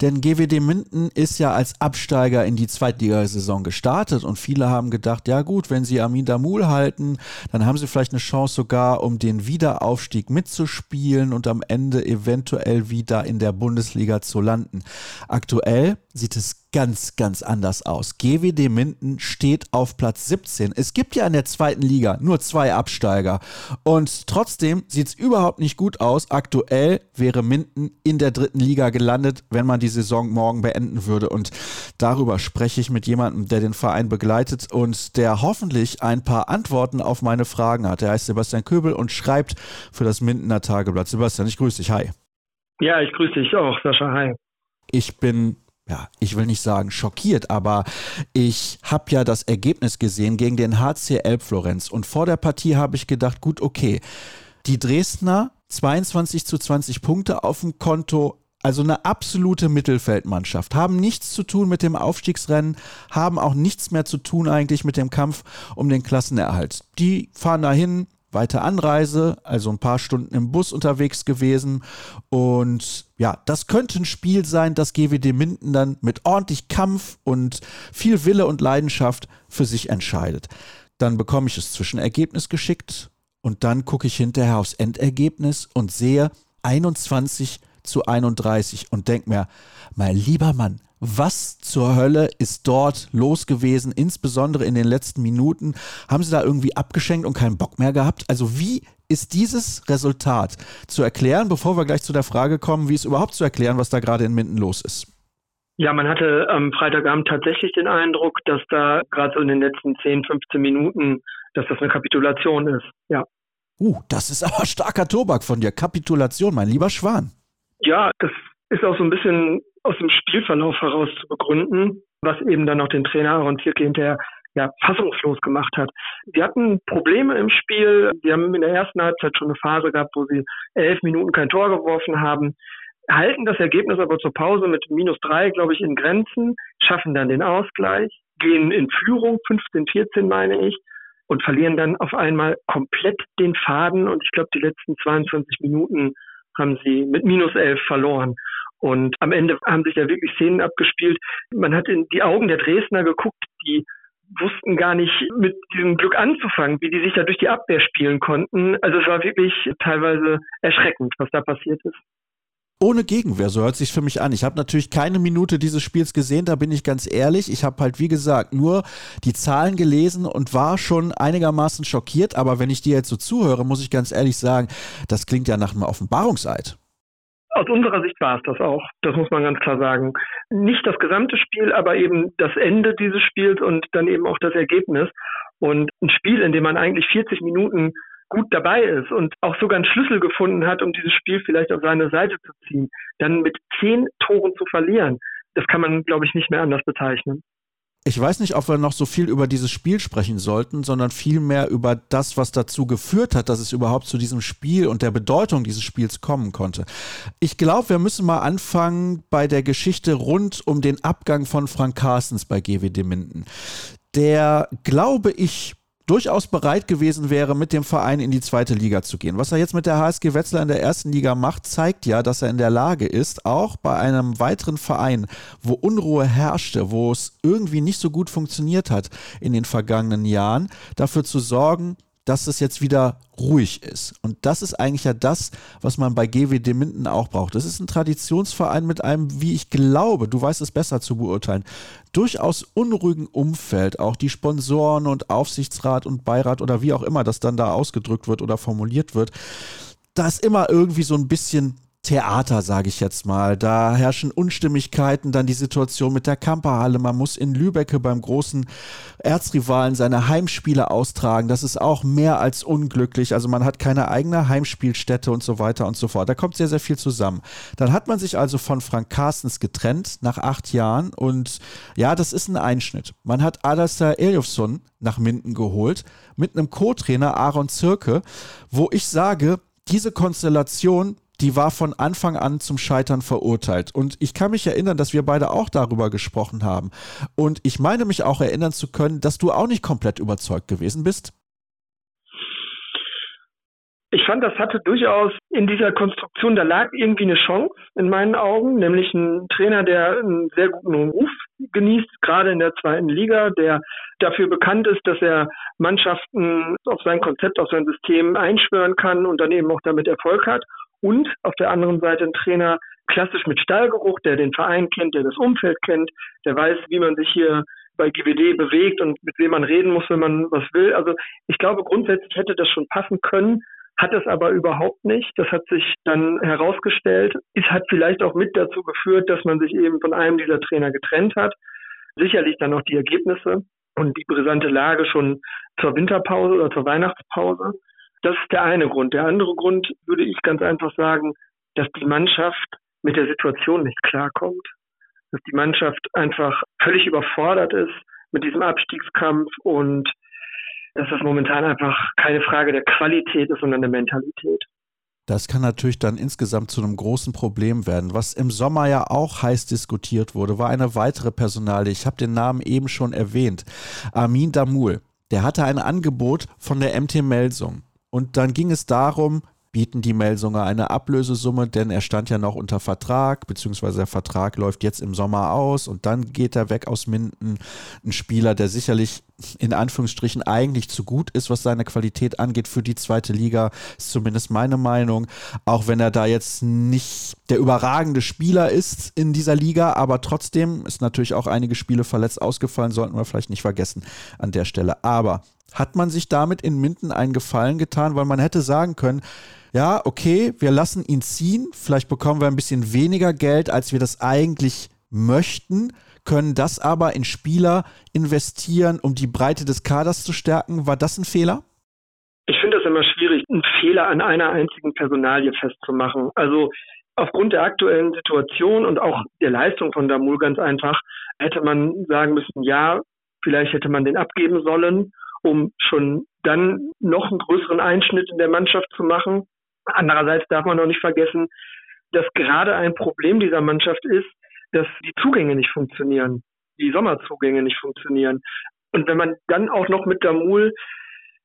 Denn GWD Minden ist ja als Absteiger in die Zweitligasaison gestartet und viele haben gedacht, ja gut, wenn sie Amin Damul halten, dann haben sie vielleicht eine Chance sogar, um den Wiederaufstieg mitzuspielen und am Ende eventuell wieder in der Bundesliga zu landen. Aktuell sieht es ganz, ganz anders aus. GWD Minden steht auf Platz 17. Es gibt ja in der zweiten Liga nur zwei Absteiger. Und trotzdem sieht es überhaupt nicht gut aus. Aktuell wäre Minden in der dritten Liga gelandet, wenn man die Saison morgen beenden würde. Und darüber spreche ich mit jemandem, der den Verein begleitet und der hoffentlich ein paar Antworten auf meine Fragen hat. Er heißt Sebastian Köbel und schreibt für das Mindener Tageblatt. Sebastian, ich grüße dich. Hi. Ja, ich grüße dich auch, Sascha. Hi. Ich bin ja, ich will nicht sagen schockiert, aber ich habe ja das Ergebnis gesehen gegen den HC Elbflorenz und vor der Partie habe ich gedacht, gut, okay, die Dresdner 22 zu 20 Punkte auf dem Konto, also eine absolute Mittelfeldmannschaft, haben nichts zu tun mit dem Aufstiegsrennen, haben auch nichts mehr zu tun eigentlich mit dem Kampf um den Klassenerhalt. Die fahren dahin, weite Anreise, also ein paar Stunden im Bus unterwegs gewesen. Und ja, das könnte ein Spiel sein, das GWD Minden dann mit ordentlich Kampf und viel Wille und Leidenschaft für sich entscheidet. Dann bekomme ich das Zwischenergebnis geschickt und dann gucke ich hinterher aufs Endergebnis und sehe 21 zu 31 und denke mir, mein lieber Mann, was zur Hölle ist dort los gewesen, insbesondere in den letzten Minuten? Haben sie da irgendwie abgeschenkt und keinen Bock mehr gehabt? Also wie ist dieses Resultat zu erklären, bevor wir gleich zu der Frage kommen, wie es überhaupt zu erklären, was da gerade in Minden los ist? Ja, man hatte am Freitagabend tatsächlich den Eindruck, dass da gerade so in den letzten 10, 15 Minuten, dass das eine Kapitulation ist. Ja. Uh, das ist aber starker Tobak von dir. Kapitulation, mein lieber Schwan. Ja, das ist auch so ein bisschen aus dem Spielverlauf heraus zu begründen, was eben dann noch den Trainer Aaron Zierke hinterher ja, fassungslos gemacht hat. Sie hatten Probleme im Spiel. Sie haben in der ersten Halbzeit schon eine Phase gehabt, wo sie elf Minuten kein Tor geworfen haben, halten das Ergebnis aber zur Pause mit minus drei, glaube ich, in Grenzen, schaffen dann den Ausgleich, gehen in Führung, 15, 14 meine ich, und verlieren dann auf einmal komplett den Faden. Und ich glaube, die letzten 22 Minuten haben sie mit minus elf verloren. Und am Ende haben sich ja wirklich Szenen abgespielt. Man hat in die Augen der Dresdner geguckt, die wussten gar nicht mit diesem Glück anzufangen, wie die sich da durch die Abwehr spielen konnten. Also es war wirklich teilweise erschreckend, was da passiert ist. Ohne Gegenwehr, so hört sich für mich an. Ich habe natürlich keine Minute dieses Spiels gesehen, da bin ich ganz ehrlich. Ich habe halt, wie gesagt, nur die Zahlen gelesen und war schon einigermaßen schockiert. Aber wenn ich dir jetzt so zuhöre, muss ich ganz ehrlich sagen, das klingt ja nach einem Offenbarungseid. Aus unserer Sicht war es das auch. Das muss man ganz klar sagen. Nicht das gesamte Spiel, aber eben das Ende dieses Spiels und dann eben auch das Ergebnis. Und ein Spiel, in dem man eigentlich 40 Minuten gut dabei ist und auch sogar einen Schlüssel gefunden hat, um dieses Spiel vielleicht auf seine Seite zu ziehen, dann mit zehn Toren zu verlieren, das kann man, glaube ich, nicht mehr anders bezeichnen. Ich weiß nicht, ob wir noch so viel über dieses Spiel sprechen sollten, sondern vielmehr über das, was dazu geführt hat, dass es überhaupt zu diesem Spiel und der Bedeutung dieses Spiels kommen konnte. Ich glaube, wir müssen mal anfangen bei der Geschichte rund um den Abgang von Frank Carstens bei GWD Minden. Der, glaube ich, durchaus bereit gewesen wäre, mit dem Verein in die zweite Liga zu gehen. Was er jetzt mit der HSG Wetzlar in der ersten Liga macht, zeigt ja, dass er in der Lage ist, auch bei einem weiteren Verein, wo Unruhe herrschte, wo es irgendwie nicht so gut funktioniert hat in den vergangenen Jahren, dafür zu sorgen, dass es jetzt wieder ruhig ist. Und das ist eigentlich ja das, was man bei GWD Minden auch braucht. Das ist ein Traditionsverein mit einem, wie ich glaube, du weißt es besser zu beurteilen, durchaus unruhigen Umfeld. Auch die Sponsoren und Aufsichtsrat und Beirat oder wie auch immer das dann da ausgedrückt wird oder formuliert wird. Da ist immer irgendwie so ein bisschen Theater, sage ich jetzt mal. Da herrschen Unstimmigkeiten, dann die Situation mit der Kamperhalle. Man muss in Lübecke beim großen Erzrivalen seine Heimspiele austragen. Das ist auch mehr als unglücklich. Also man hat keine eigene Heimspielstätte und so weiter und so fort. Da kommt sehr, sehr viel zusammen. Dann hat man sich also von Frank Carstens getrennt nach acht Jahren und ja, das ist ein Einschnitt. Man hat Alastair Eliofsson nach Minden geholt mit einem Co-Trainer Aaron Zirke, wo ich sage, diese Konstellation die war von Anfang an zum Scheitern verurteilt. Und ich kann mich erinnern, dass wir beide auch darüber gesprochen haben. Und ich meine mich auch erinnern zu können, dass du auch nicht komplett überzeugt gewesen bist. Ich fand, das hatte durchaus in dieser Konstruktion, da lag irgendwie eine Chance in meinen Augen, nämlich ein Trainer, der einen sehr guten Ruf genießt, gerade in der zweiten Liga, der dafür bekannt ist, dass er Mannschaften auf sein Konzept, auf sein System einschwören kann und dann eben auch damit Erfolg hat und auf der anderen Seite ein Trainer klassisch mit Stallgeruch, der den Verein kennt, der das Umfeld kennt, der weiß, wie man sich hier bei GWD bewegt und mit wem man reden muss, wenn man was will. Also ich glaube, grundsätzlich hätte das schon passen können, hat es aber überhaupt nicht. Das hat sich dann herausgestellt. Es hat vielleicht auch mit dazu geführt, dass man sich eben von einem dieser Trainer getrennt hat. Sicherlich dann auch die Ergebnisse und die brisante Lage schon zur Winterpause oder zur Weihnachtspause. Das ist der eine Grund. Der andere Grund würde ich ganz einfach sagen, dass die Mannschaft mit der Situation nicht klarkommt. Dass die Mannschaft einfach völlig überfordert ist mit diesem Abstiegskampf und dass das momentan einfach keine Frage der Qualität ist, sondern der Mentalität. Das kann natürlich dann insgesamt zu einem großen Problem werden. Was im Sommer ja auch heiß diskutiert wurde, war eine weitere Personalie. Ich habe den Namen eben schon erwähnt. Armin Damul. Der hatte ein Angebot von der MT Melsung. Und dann ging es darum, bieten die Melsunger eine Ablösesumme, denn er stand ja noch unter Vertrag, beziehungsweise der Vertrag läuft jetzt im Sommer aus und dann geht er weg aus Minden. Ein Spieler, der sicherlich in Anführungsstrichen eigentlich zu gut ist, was seine Qualität angeht für die zweite Liga, ist zumindest meine Meinung. Auch wenn er da jetzt nicht der überragende Spieler ist in dieser Liga, aber trotzdem ist natürlich auch einige Spiele verletzt ausgefallen, sollten wir vielleicht nicht vergessen an der Stelle. Aber hat man sich damit in Minden einen Gefallen getan, weil man hätte sagen können, ja, okay, wir lassen ihn ziehen, vielleicht bekommen wir ein bisschen weniger Geld, als wir das eigentlich möchten, können das aber in Spieler investieren, um die Breite des Kaders zu stärken. War das ein Fehler? Ich finde das immer schwierig, einen Fehler an einer einzigen Personalie festzumachen. Also aufgrund der aktuellen Situation und auch der Leistung von Damul ganz einfach hätte man sagen müssen, ja, vielleicht hätte man den abgeben sollen um schon dann noch einen größeren Einschnitt in der Mannschaft zu machen. Andererseits darf man noch nicht vergessen, dass gerade ein Problem dieser Mannschaft ist, dass die Zugänge nicht funktionieren, die Sommerzugänge nicht funktionieren. Und wenn man dann auch noch mit Damul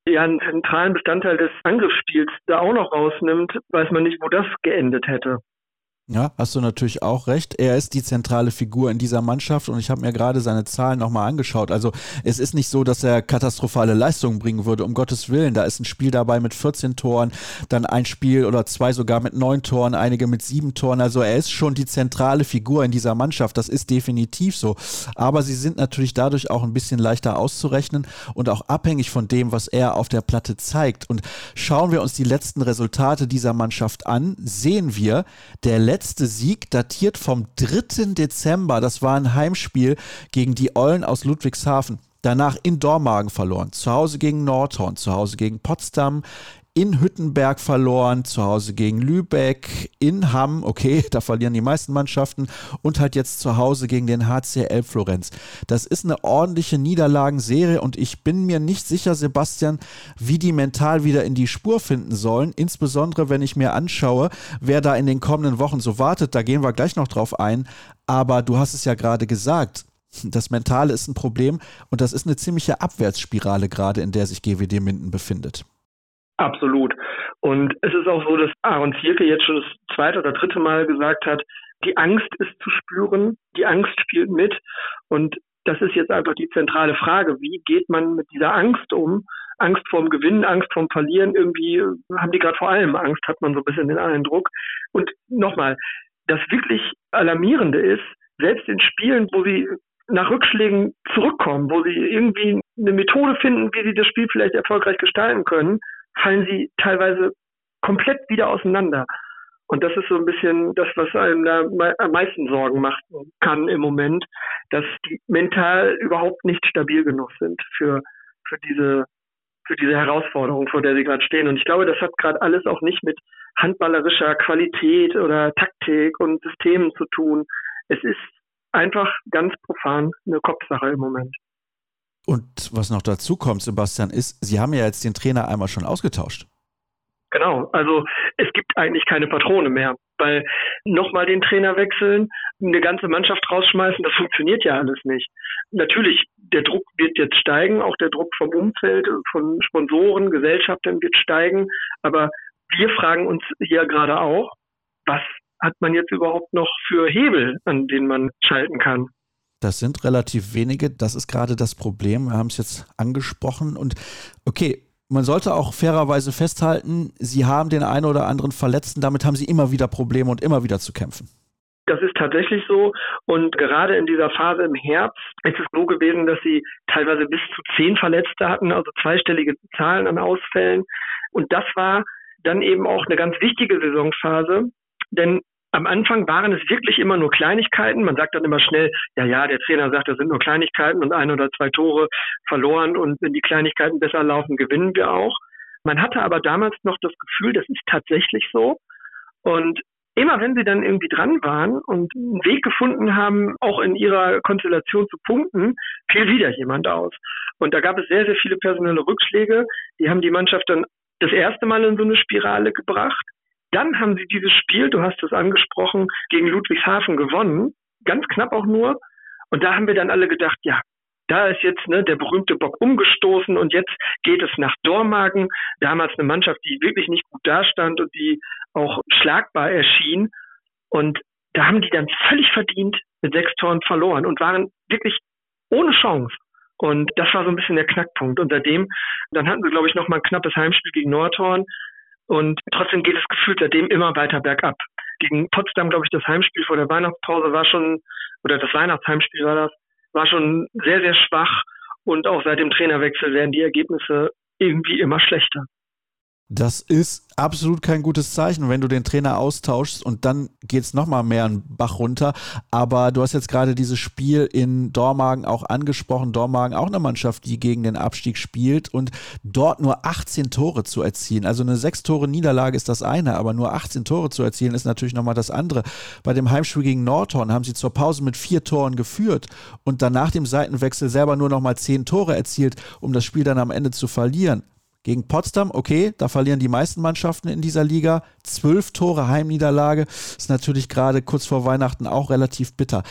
ja einen zentralen Bestandteil des Angriffsspiels da auch noch rausnimmt, weiß man nicht, wo das geendet hätte. Ja, hast du natürlich auch recht. Er ist die zentrale Figur in dieser Mannschaft und ich habe mir gerade seine Zahlen nochmal angeschaut. Also es ist nicht so, dass er katastrophale Leistungen bringen würde, um Gottes Willen. Da ist ein Spiel dabei mit 14 Toren, dann ein Spiel oder zwei sogar mit neun Toren, einige mit sieben Toren. Also er ist schon die zentrale Figur in dieser Mannschaft. Das ist definitiv so. Aber sie sind natürlich dadurch auch ein bisschen leichter auszurechnen und auch abhängig von dem, was er auf der Platte zeigt. Und schauen wir uns die letzten Resultate dieser Mannschaft an, sehen wir, der letzte letzte Sieg datiert vom 3. Dezember. Das war ein Heimspiel gegen die Eulen aus Ludwigshafen. Danach in Dormagen verloren, zu Hause gegen Nordhorn, zu Hause gegen Potsdam, in Hüttenberg verloren, zu Hause gegen Lübeck, in Hamm, okay, da verlieren die meisten Mannschaften und halt jetzt zu Hause gegen den HCL Florenz. Das ist eine ordentliche Niederlagenserie und ich bin mir nicht sicher, Sebastian, wie die mental wieder in die Spur finden sollen, insbesondere wenn ich mir anschaue, wer da in den kommenden Wochen so wartet, da gehen wir gleich noch drauf ein, aber du hast es ja gerade gesagt, Das Mentale ist ein Problem und das ist eine ziemliche Abwärtsspirale gerade, in der sich GWD Minden befindet. Absolut. Und es ist auch so, dass Aaron Zierke jetzt schon das zweite oder dritte Mal gesagt hat, die Angst ist zu spüren, die Angst spielt mit. Und das ist jetzt einfach die zentrale Frage. Wie geht man mit dieser Angst um? Angst vorm Gewinnen, Angst vorm Verlieren. Irgendwie haben die gerade vor allem Angst, hat man so ein bisschen den Eindruck. Und nochmal, das wirklich Alarmierende ist, selbst in Spielen, wo sie nach Rückschlägen zurückkommen, wo sie irgendwie eine Methode finden, wie sie das Spiel vielleicht erfolgreich gestalten können, fallen sie teilweise komplett wieder auseinander. Und das ist so ein bisschen das, was einem da am meisten Sorgen machen kann im Moment, dass die mental überhaupt nicht stabil genug sind für, für diese, für diese Herausforderung, vor der sie gerade stehen. Und ich glaube, das hat gerade alles auch nicht mit handballerischer Qualität oder Taktik und Systemen zu tun. Es ist einfach ganz profan eine Kopfsache im Moment. Und was noch dazu kommt, Sebastian, ist, Sie haben ja jetzt den Trainer einmal schon ausgetauscht. Genau, also es gibt eigentlich keine Patrone mehr, weil nochmal den Trainer wechseln, eine ganze Mannschaft rausschmeißen, das funktioniert ja alles nicht. Natürlich, der Druck wird jetzt steigen, auch der Druck vom Umfeld, von Sponsoren, Gesellschaften wird steigen, aber wir fragen uns hier gerade auch, was hat man jetzt überhaupt noch für Hebel, an denen man schalten kann? Das sind relativ wenige. Das ist gerade das Problem. Wir haben es jetzt angesprochen. Und okay, man sollte auch fairerweise festhalten, Sie haben den einen oder anderen Verletzten. Damit haben Sie immer wieder Probleme und immer wieder zu kämpfen. Das ist tatsächlich so. Und gerade in dieser Phase im Herbst ist es so gewesen, dass sie teilweise bis zu zehn Verletzte hatten, also zweistellige Zahlen an Ausfällen. Und das war dann eben auch eine ganz wichtige Saisonphase. Denn am Anfang waren es wirklich immer nur Kleinigkeiten. Man sagt dann immer schnell, ja, ja, der Trainer sagt, das sind nur Kleinigkeiten und ein oder zwei Tore verloren und wenn die Kleinigkeiten besser laufen, gewinnen wir auch. Man hatte aber damals noch das Gefühl, das ist tatsächlich so. Und immer wenn sie dann irgendwie dran waren und einen Weg gefunden haben, auch in ihrer Konstellation zu punkten, fiel wieder jemand aus. Und da gab es sehr, sehr viele personelle Rückschläge. Die haben die Mannschaft dann das erste Mal in so eine Spirale gebracht. Dann haben sie dieses Spiel, du hast es angesprochen, gegen Ludwigshafen gewonnen, ganz knapp auch nur. Und da haben wir dann alle gedacht, ja, da ist jetzt ne, der berühmte Bock umgestoßen und jetzt geht es nach Dormagen. Damals eine Mannschaft, die wirklich nicht gut dastand und die auch schlagbar erschien. Und da haben die dann völlig verdient mit sechs Toren verloren und waren wirklich ohne Chance. Und das war so ein bisschen der Knackpunkt. Und seitdem, dann hatten sie, glaube ich, noch mal ein knappes Heimspiel gegen Nordhorn. Und trotzdem geht es gefühlt seitdem immer weiter bergab. Gegen Potsdam, glaube ich, das Heimspiel vor der Weihnachtspause war schon, oder das Weihnachtsheimspiel war das, war schon sehr, sehr schwach. Und auch seit dem Trainerwechsel werden die Ergebnisse irgendwie immer schlechter. Das ist absolut kein gutes Zeichen, wenn du den Trainer austauschst und dann geht es nochmal mehr einen Bach runter. Aber du hast jetzt gerade dieses Spiel in Dormagen auch angesprochen. Dormagen auch eine Mannschaft, die gegen den Abstieg spielt und dort nur 18 Tore zu erzielen. Also eine 6 Tore Niederlage ist das eine, aber nur 18 Tore zu erzielen ist natürlich nochmal das andere. Bei dem Heimspiel gegen Nordhorn haben sie zur Pause mit vier Toren geführt und dann nach dem Seitenwechsel selber nur nochmal 10 Tore erzielt, um das Spiel dann am Ende zu verlieren. Gegen Potsdam, okay, da verlieren die meisten Mannschaften in dieser Liga. Zwölf Tore Heimniederlage ist natürlich gerade kurz vor Weihnachten auch relativ bitter.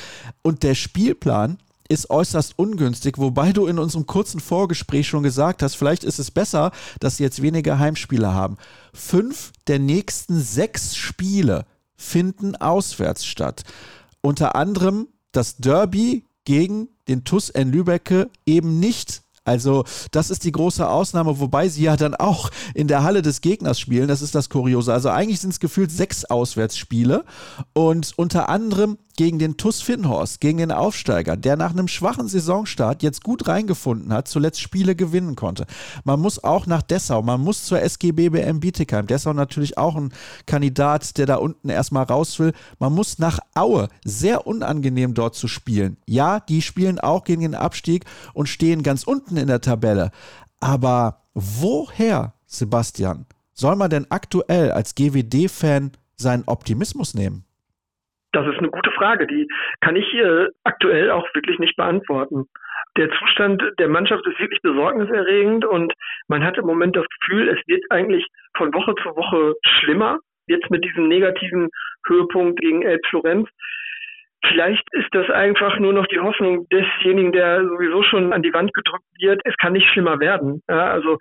Und der Spielplan ist äußerst ungünstig, wobei du in unserem kurzen Vorgespräch schon gesagt hast, vielleicht ist es besser, dass sie jetzt weniger Heimspiele haben. Fünf der nächsten sechs Spiele finden auswärts statt. Unter anderem das Derby gegen den TUS N Lübecke eben nicht also das ist die große Ausnahme, wobei sie ja dann auch in der Halle des Gegners spielen. Das ist das Kuriose. Also eigentlich sind es gefühlt sechs Auswärtsspiele und unter anderem gegen den TUS Finnhorst, gegen den Aufsteiger, der nach einem schwachen Saisonstart jetzt gut reingefunden hat, zuletzt Spiele gewinnen konnte. Man muss auch nach Dessau, man muss zur SGB BM Bietigheim. Dessau natürlich auch ein Kandidat, der da unten erstmal raus will. Man muss nach Aue, sehr unangenehm dort zu spielen. Ja, die spielen auch gegen den Abstieg und stehen ganz unten in der Tabelle. Aber woher, Sebastian, soll man denn aktuell als GWD-Fan seinen Optimismus nehmen? Das ist eine gute Frage, die kann ich äh, aktuell auch wirklich nicht beantworten. Der Zustand der Mannschaft ist wirklich besorgniserregend und man hat im Moment das Gefühl, es wird eigentlich von Woche zu Woche schlimmer. Jetzt mit diesem negativen Höhepunkt gegen Elb Florenz. Vielleicht ist das einfach nur noch die Hoffnung desjenigen, der sowieso schon an die Wand gedrückt wird. Es kann nicht schlimmer werden. Ja, also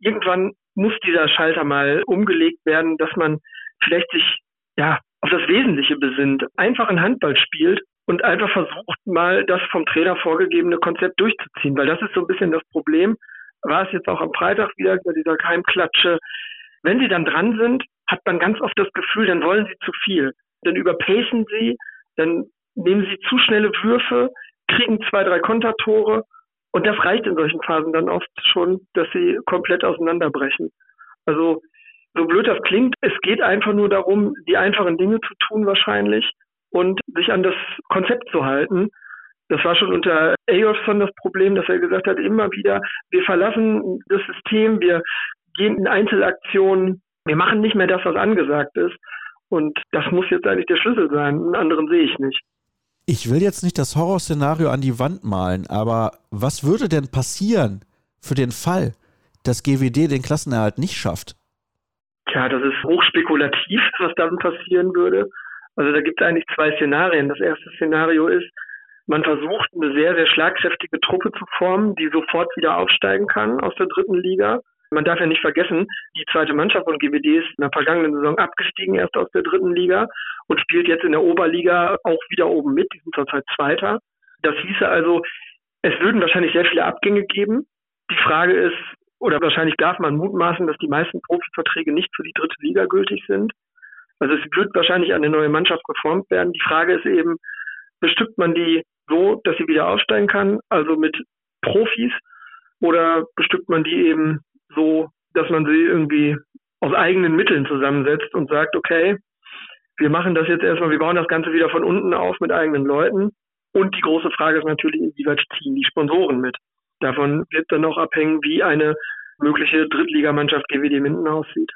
irgendwann muss dieser Schalter mal umgelegt werden, dass man vielleicht sich ja auf das Wesentliche besinnt, einfach ein Handball spielt und einfach versucht mal das vom Trainer vorgegebene Konzept durchzuziehen, weil das ist so ein bisschen das Problem. War es jetzt auch am Freitag wieder bei dieser Keimklatsche. Wenn sie dann dran sind, hat man ganz oft das Gefühl, dann wollen sie zu viel. Dann überpacen sie, dann nehmen sie zu schnelle Würfe, kriegen zwei, drei Kontertore und das reicht in solchen Phasen dann oft schon, dass sie komplett auseinanderbrechen. Also so blöd das klingt, es geht einfach nur darum, die einfachen Dinge zu tun wahrscheinlich und sich an das Konzept zu halten. Das war schon unter Eyolfsson das Problem, dass er gesagt hat, immer wieder, wir verlassen das System, wir gehen in Einzelaktionen, wir machen nicht mehr das, was angesagt ist. Und das muss jetzt eigentlich der Schlüssel sein. Einen anderen sehe ich nicht. Ich will jetzt nicht das Horrorszenario an die Wand malen, aber was würde denn passieren für den Fall, dass GWD den Klassenerhalt nicht schafft? Tja, das ist hochspekulativ, was dann passieren würde. Also da gibt es eigentlich zwei Szenarien. Das erste Szenario ist, man versucht eine sehr, sehr schlagkräftige Truppe zu formen, die sofort wieder aufsteigen kann aus der dritten Liga. Man darf ja nicht vergessen, die zweite Mannschaft von GWD ist in der vergangenen Saison abgestiegen, erst aus der dritten Liga und spielt jetzt in der Oberliga auch wieder oben mit. Die sind zurzeit Zweiter. Das hieße also, es würden wahrscheinlich sehr viele Abgänge geben. Die Frage ist, oder wahrscheinlich darf man mutmaßen, dass die meisten Profiverträge nicht für die dritte Liga gültig sind. Also es wird wahrscheinlich eine neue Mannschaft geformt werden. Die Frage ist eben, bestückt man die so, dass sie wieder aufsteigen kann, also mit Profis, oder bestückt man die eben so, dass man sie irgendwie aus eigenen Mitteln zusammensetzt und sagt, okay, wir machen das jetzt erstmal, wir bauen das Ganze wieder von unten auf mit eigenen Leuten. Und die große Frage ist natürlich, inwieweit ziehen die Sponsoren mit. Davon wird dann auch abhängen, wie eine mögliche Drittligamannschaft GWD Minden aussieht.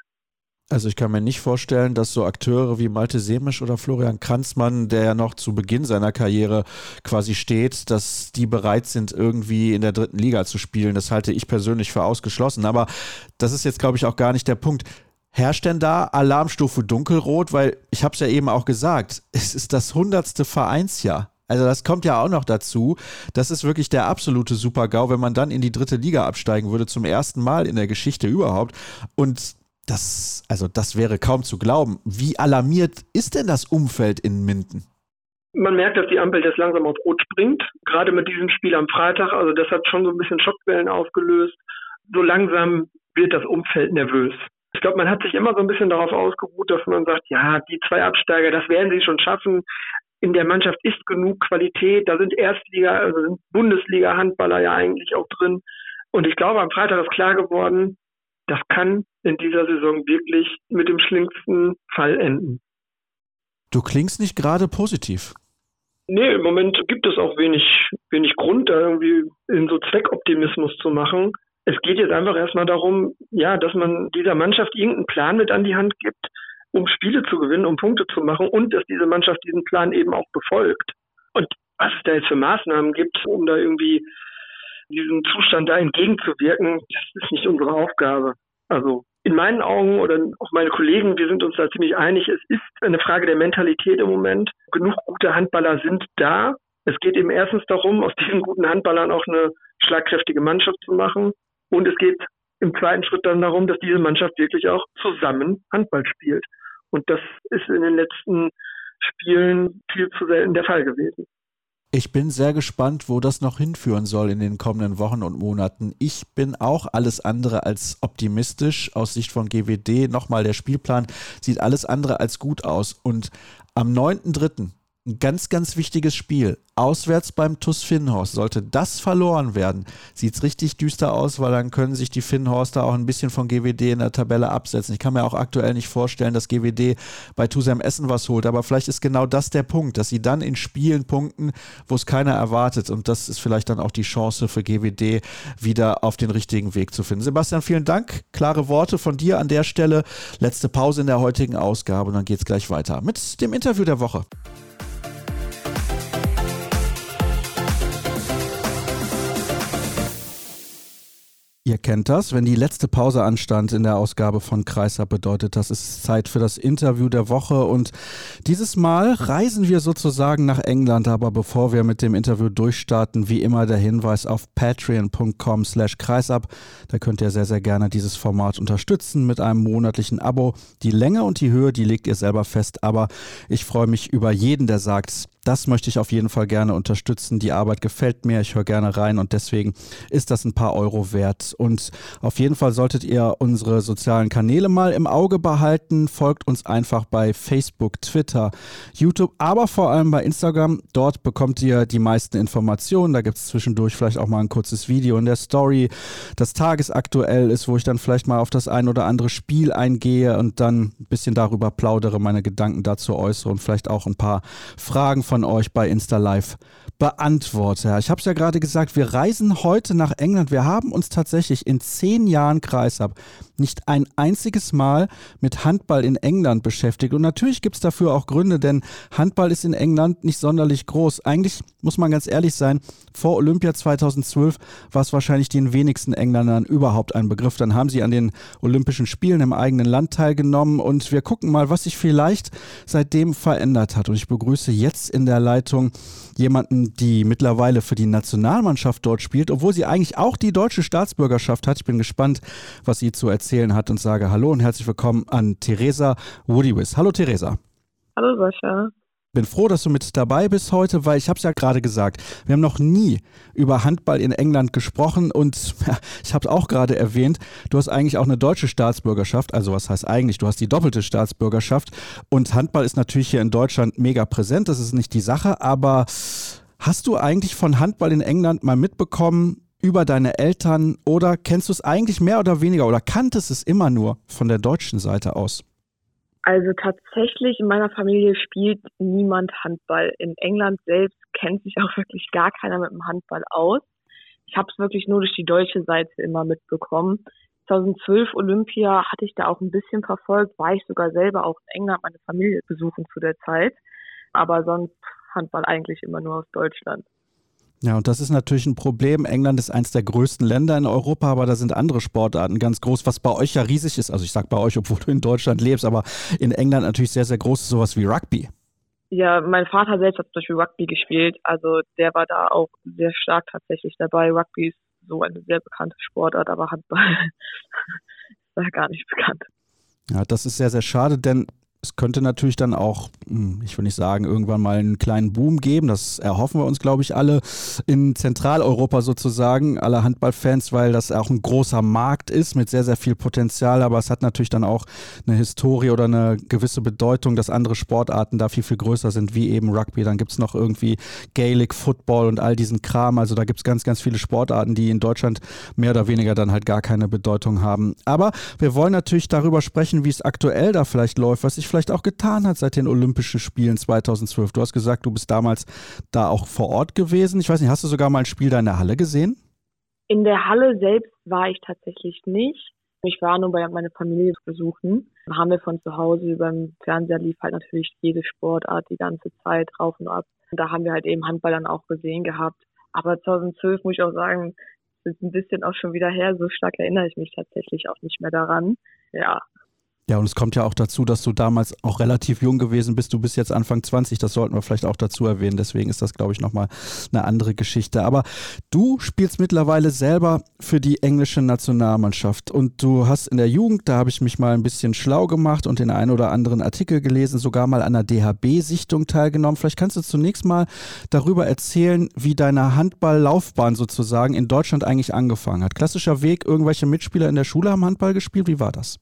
Also ich kann mir nicht vorstellen, dass so Akteure wie Malte Semisch oder Florian Kranzmann, der ja noch zu Beginn seiner Karriere quasi steht, dass die bereit sind, irgendwie in der dritten Liga zu spielen. Das halte ich persönlich für ausgeschlossen. Aber das ist jetzt, glaube ich, auch gar nicht der Punkt. Herrscht denn da Alarmstufe dunkelrot? Weil ich habe es ja eben auch gesagt, es ist das hundertste Vereinsjahr. Also das kommt ja auch noch dazu. Das ist wirklich der absolute Super-GAU, wenn man dann in die dritte Liga absteigen würde, zum ersten Mal in der Geschichte überhaupt. Und das, also das wäre kaum zu glauben. Wie alarmiert ist denn das Umfeld in Minden? Man merkt, dass die Ampel jetzt langsam auf Rot springt. Gerade mit diesem Spiel am Freitag. Also das hat schon so ein bisschen Schockwellen ausgelöst. So langsam wird das Umfeld nervös. Ich glaube, man hat sich immer so ein bisschen darauf ausgeruht, dass man sagt, ja, die zwei Absteiger, das werden sie schon schaffen. In der Mannschaft ist genug Qualität. Da sind Erstliga, also sind Bundesliga-Handballer ja eigentlich auch drin. Und ich glaube, am Freitag ist klar geworden, das kann in dieser Saison wirklich mit dem schlimmsten Fall enden. Du klingst nicht gerade positiv. Nee, im Moment gibt es auch wenig, wenig Grund, da irgendwie in so Zweckoptimismus zu machen. Es geht jetzt einfach erstmal darum, ja, dass man dieser Mannschaft irgendeinen Plan mit an die Hand gibt, um Spiele zu gewinnen, um Punkte zu machen und dass diese Mannschaft diesen Plan eben auch befolgt. Und was es da jetzt für Maßnahmen gibt, um da irgendwie diesem Zustand da entgegenzuwirken, das ist nicht unsere Aufgabe. Also in meinen Augen oder auch meine Kollegen, wir sind uns da ziemlich einig, es ist eine Frage der Mentalität im Moment. Genug gute Handballer sind da. Es geht eben erstens darum, aus diesen guten Handballern auch eine schlagkräftige Mannschaft zu machen. Und es geht im zweiten Schritt dann darum, dass diese Mannschaft wirklich auch zusammen Handball spielt. Und das ist in den letzten Spielen viel zu selten der Fall gewesen. Ich bin sehr gespannt, wo das noch hinführen soll in den kommenden Wochen und Monaten. Ich bin auch alles andere als optimistisch aus Sicht von GWD. Nochmal, der Spielplan sieht alles andere als gut aus. Und am 9.3 ein ganz, ganz wichtiges Spiel. Auswärts beim TUS Finnhorst. Sollte das verloren werden, sieht es richtig düster aus, weil dann können sich die Finnhorster auch ein bisschen von GWD in der Tabelle absetzen. Ich kann mir auch aktuell nicht vorstellen, dass GWD bei Tusem Essen was holt, aber vielleicht ist genau das der Punkt, dass sie dann in Spielen punkten, wo es keiner erwartet. Und das ist vielleicht dann auch die Chance für GWD, wieder auf den richtigen Weg zu finden. Sebastian, vielen Dank. Klare Worte von dir an der Stelle. Letzte Pause in der heutigen Ausgabe und dann geht es gleich weiter mit dem Interview der Woche. Ihr kennt das, wenn die letzte Pause anstand in der Ausgabe von Kreisab, bedeutet das, ist Zeit für das Interview der Woche. Und dieses Mal reisen wir sozusagen nach England, aber bevor wir mit dem Interview durchstarten, wie immer der Hinweis auf patreon.com slash kreisab, da könnt ihr sehr, sehr gerne dieses Format unterstützen mit einem monatlichen Abo. Die Länge und die Höhe, die legt ihr selber fest, aber ich freue mich über jeden, der sagt, das möchte ich auf jeden Fall gerne unterstützen. Die Arbeit gefällt mir, ich höre gerne rein und deswegen ist das ein paar Euro wert. Und auf jeden Fall solltet ihr unsere sozialen Kanäle mal im Auge behalten. Folgt uns einfach bei Facebook, Twitter, YouTube, aber vor allem bei Instagram. Dort bekommt ihr die meisten Informationen. Da gibt es zwischendurch vielleicht auch mal ein kurzes Video in der Story, das tagesaktuell ist, wo ich dann vielleicht mal auf das ein oder andere Spiel eingehe und dann ein bisschen darüber plaudere, meine Gedanken dazu äußere und vielleicht auch ein paar Fragen von von euch bei Insta Live beantworte. Ich habe es ja gerade gesagt, wir reisen heute nach England. Wir haben uns tatsächlich in zehn Jahren Kreisab nicht ein einziges Mal mit Handball in England beschäftigt. Und natürlich gibt es dafür auch Gründe, denn Handball ist in England nicht sonderlich groß. Eigentlich muss man ganz ehrlich sein, vor Olympia 2012 war es wahrscheinlich den wenigsten Engländern überhaupt ein Begriff. Dann haben sie an den Olympischen Spielen im eigenen Land teilgenommen und wir gucken mal, was sich vielleicht seitdem verändert hat. Und ich begrüße jetzt in der Leitung jemanden, die mittlerweile für die Nationalmannschaft dort spielt, obwohl sie eigentlich auch die deutsche Staatsbürgerschaft hat. Ich bin gespannt, was sie zu erzählen hat und sage Hallo und herzlich willkommen an Theresa Woodywis. Hallo Theresa. Hallo Sascha bin froh, dass du mit dabei bist heute, weil ich habe es ja gerade gesagt, wir haben noch nie über Handball in England gesprochen und ich habe es auch gerade erwähnt, du hast eigentlich auch eine deutsche Staatsbürgerschaft, also was heißt eigentlich, du hast die doppelte Staatsbürgerschaft und Handball ist natürlich hier in Deutschland mega präsent, das ist nicht die Sache, aber hast du eigentlich von Handball in England mal mitbekommen, über deine Eltern oder kennst du es eigentlich mehr oder weniger oder kanntest es immer nur von der deutschen Seite aus? Also tatsächlich in meiner Familie spielt niemand Handball. In England selbst kennt sich auch wirklich gar keiner mit dem Handball aus. Ich habe es wirklich nur durch die deutsche Seite immer mitbekommen. 2012 Olympia hatte ich da auch ein bisschen verfolgt, war ich sogar selber auch in England meine Familie besuchen zu der Zeit. Aber sonst Handball eigentlich immer nur aus Deutschland. Ja, und das ist natürlich ein Problem. England ist eines der größten Länder in Europa, aber da sind andere Sportarten ganz groß, was bei euch ja riesig ist. Also ich sage bei euch, obwohl du in Deutschland lebst, aber in England natürlich sehr, sehr groß ist sowas wie Rugby. Ja, mein Vater selbst hat zum Beispiel Rugby gespielt. Also der war da auch sehr stark tatsächlich dabei. Rugby ist so eine sehr bekannte Sportart, aber Handball ist da gar nicht bekannt. Ja, das ist sehr, sehr schade, denn es könnte natürlich dann auch, hm, ich will nicht sagen, irgendwann mal einen kleinen Boom geben. Das erhoffen wir uns, glaube ich, alle in Zentraleuropa sozusagen, alle Handballfans, weil das auch ein großer Markt ist mit sehr, sehr viel Potenzial. Aber es hat natürlich dann auch eine Historie oder eine gewisse Bedeutung, dass andere Sportarten da viel, viel größer sind, wie eben Rugby. Dann gibt es noch irgendwie Gaelic Football und all diesen Kram. Also da gibt es ganz, ganz viele Sportarten, die in Deutschland mehr oder weniger dann halt gar keine Bedeutung haben. Aber wir wollen natürlich darüber sprechen, wie es aktuell da vielleicht läuft, was ich vielleicht auch getan hat seit den Olympischen Spielen 2012. Du hast gesagt, du bist damals da auch vor Ort gewesen. Ich weiß nicht, hast du sogar mal ein Spiel da in der Halle gesehen? In der Halle selbst war ich tatsächlich nicht. Ich war nur bei meiner Familie zu besuchen. Dann haben wir von zu Hause über den Fernseher lief halt natürlich jede Sportart die ganze Zeit rauf und ab. Und da haben wir halt eben Handball dann auch gesehen gehabt. Aber 2012 muss ich auch sagen, ist ein bisschen auch schon wieder her. So stark erinnere ich mich tatsächlich auch nicht mehr daran. Ja, ja, und es kommt ja auch dazu, dass du damals auch relativ jung gewesen bist. Du bist jetzt Anfang 20, das sollten wir vielleicht auch dazu erwähnen. Deswegen ist das, glaube ich, nochmal eine andere Geschichte. Aber du spielst mittlerweile selber für die englische Nationalmannschaft und du hast in der Jugend, da habe ich mich mal ein bisschen schlau gemacht und den einen oder anderen Artikel gelesen, sogar mal an der DHB-Sichtung teilgenommen. Vielleicht kannst du zunächst mal darüber erzählen, wie deine Handballlaufbahn sozusagen in Deutschland eigentlich angefangen hat. Klassischer Weg, irgendwelche Mitspieler in der Schule haben Handball gespielt. Wie war das?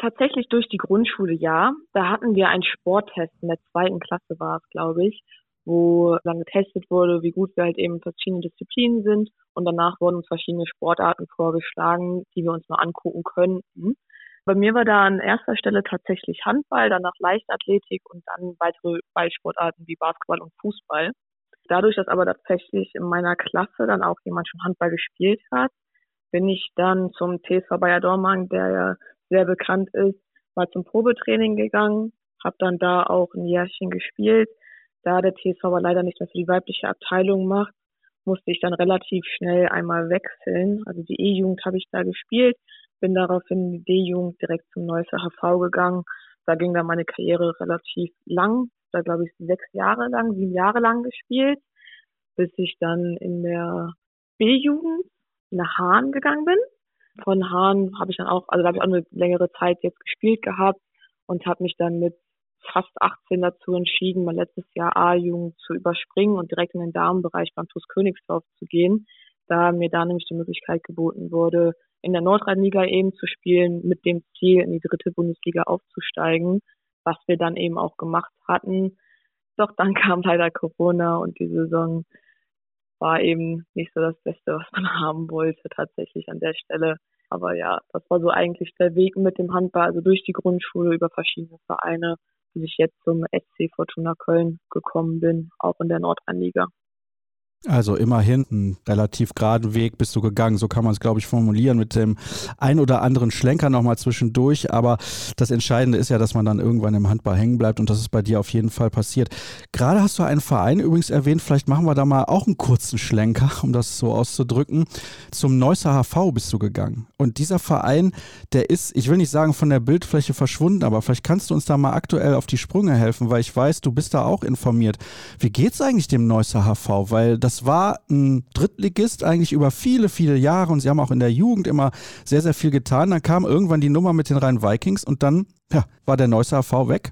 Tatsächlich durch die Grundschule, ja. Da hatten wir einen Sporttest in der zweiten Klasse war es, glaube ich, wo dann getestet wurde, wie gut wir halt eben verschiedene Disziplinen sind. Und danach wurden uns verschiedene Sportarten vorgeschlagen, die wir uns mal angucken könnten. Bei mir war da an erster Stelle tatsächlich Handball, danach Leichtathletik und dann weitere Ballsportarten wie Basketball und Fußball. Dadurch, dass aber tatsächlich in meiner Klasse dann auch jemand schon Handball gespielt hat, bin ich dann zum TSV Bayer Dormagen, der ja sehr bekannt ist, mal zum Probetraining gegangen, habe dann da auch ein Jährchen gespielt, da der TSV aber leider nicht mehr für die weibliche Abteilung macht musste ich dann relativ schnell einmal wechseln. Also die E-Jugend habe ich da gespielt, bin daraufhin in die D-Jugend direkt zum Neusser HV gegangen. Da ging dann meine Karriere relativ lang, da glaube ich sechs Jahre lang, sieben Jahre lang gespielt, bis ich dann in der B-Jugend nach Hahn gegangen bin. Von Hahn habe ich dann auch, also da habe ich auch eine längere Zeit jetzt gespielt gehabt und habe mich dann mit fast 18 dazu entschieden, mein letztes Jahr A-Jugend zu überspringen und direkt in den Damenbereich beim TuS Königsdorf zu gehen, da mir da nämlich die Möglichkeit geboten wurde, in der Nordrhein-Liga eben zu spielen, mit dem Ziel, in die dritte Bundesliga aufzusteigen, was wir dann eben auch gemacht hatten. Doch dann kam leider Corona und die Saison war eben nicht so das Beste, was man haben wollte, tatsächlich an der Stelle. Aber ja, das war so eigentlich der Weg mit dem Handball, also durch die Grundschule über verschiedene Vereine bis ich jetzt zum SC Fortuna Köln gekommen bin, auch in der Nordrhein-Liga. Also immerhin einen relativ geraden Weg bist du gegangen, so kann man es, glaube ich, formulieren, mit dem ein oder anderen Schlenker nochmal zwischendurch. Aber das Entscheidende ist ja, dass man dann irgendwann im Handball hängen bleibt und das ist bei dir auf jeden Fall passiert. Gerade hast du einen Verein übrigens erwähnt, vielleicht machen wir da mal auch einen kurzen Schlenker, um das so auszudrücken. Zum Neusser HV bist du gegangen. Und dieser Verein, der ist, ich will nicht sagen von der Bildfläche verschwunden, aber vielleicht kannst du uns da mal aktuell auf die Sprünge helfen, weil ich weiß, du bist da auch informiert. Wie geht es eigentlich dem Neusser HV? Weil das das war ein Drittligist eigentlich über viele, viele Jahre und sie haben auch in der Jugend immer sehr, sehr viel getan. Dann kam irgendwann die Nummer mit den Rhein Vikings und dann ja, war der Neusser HV weg.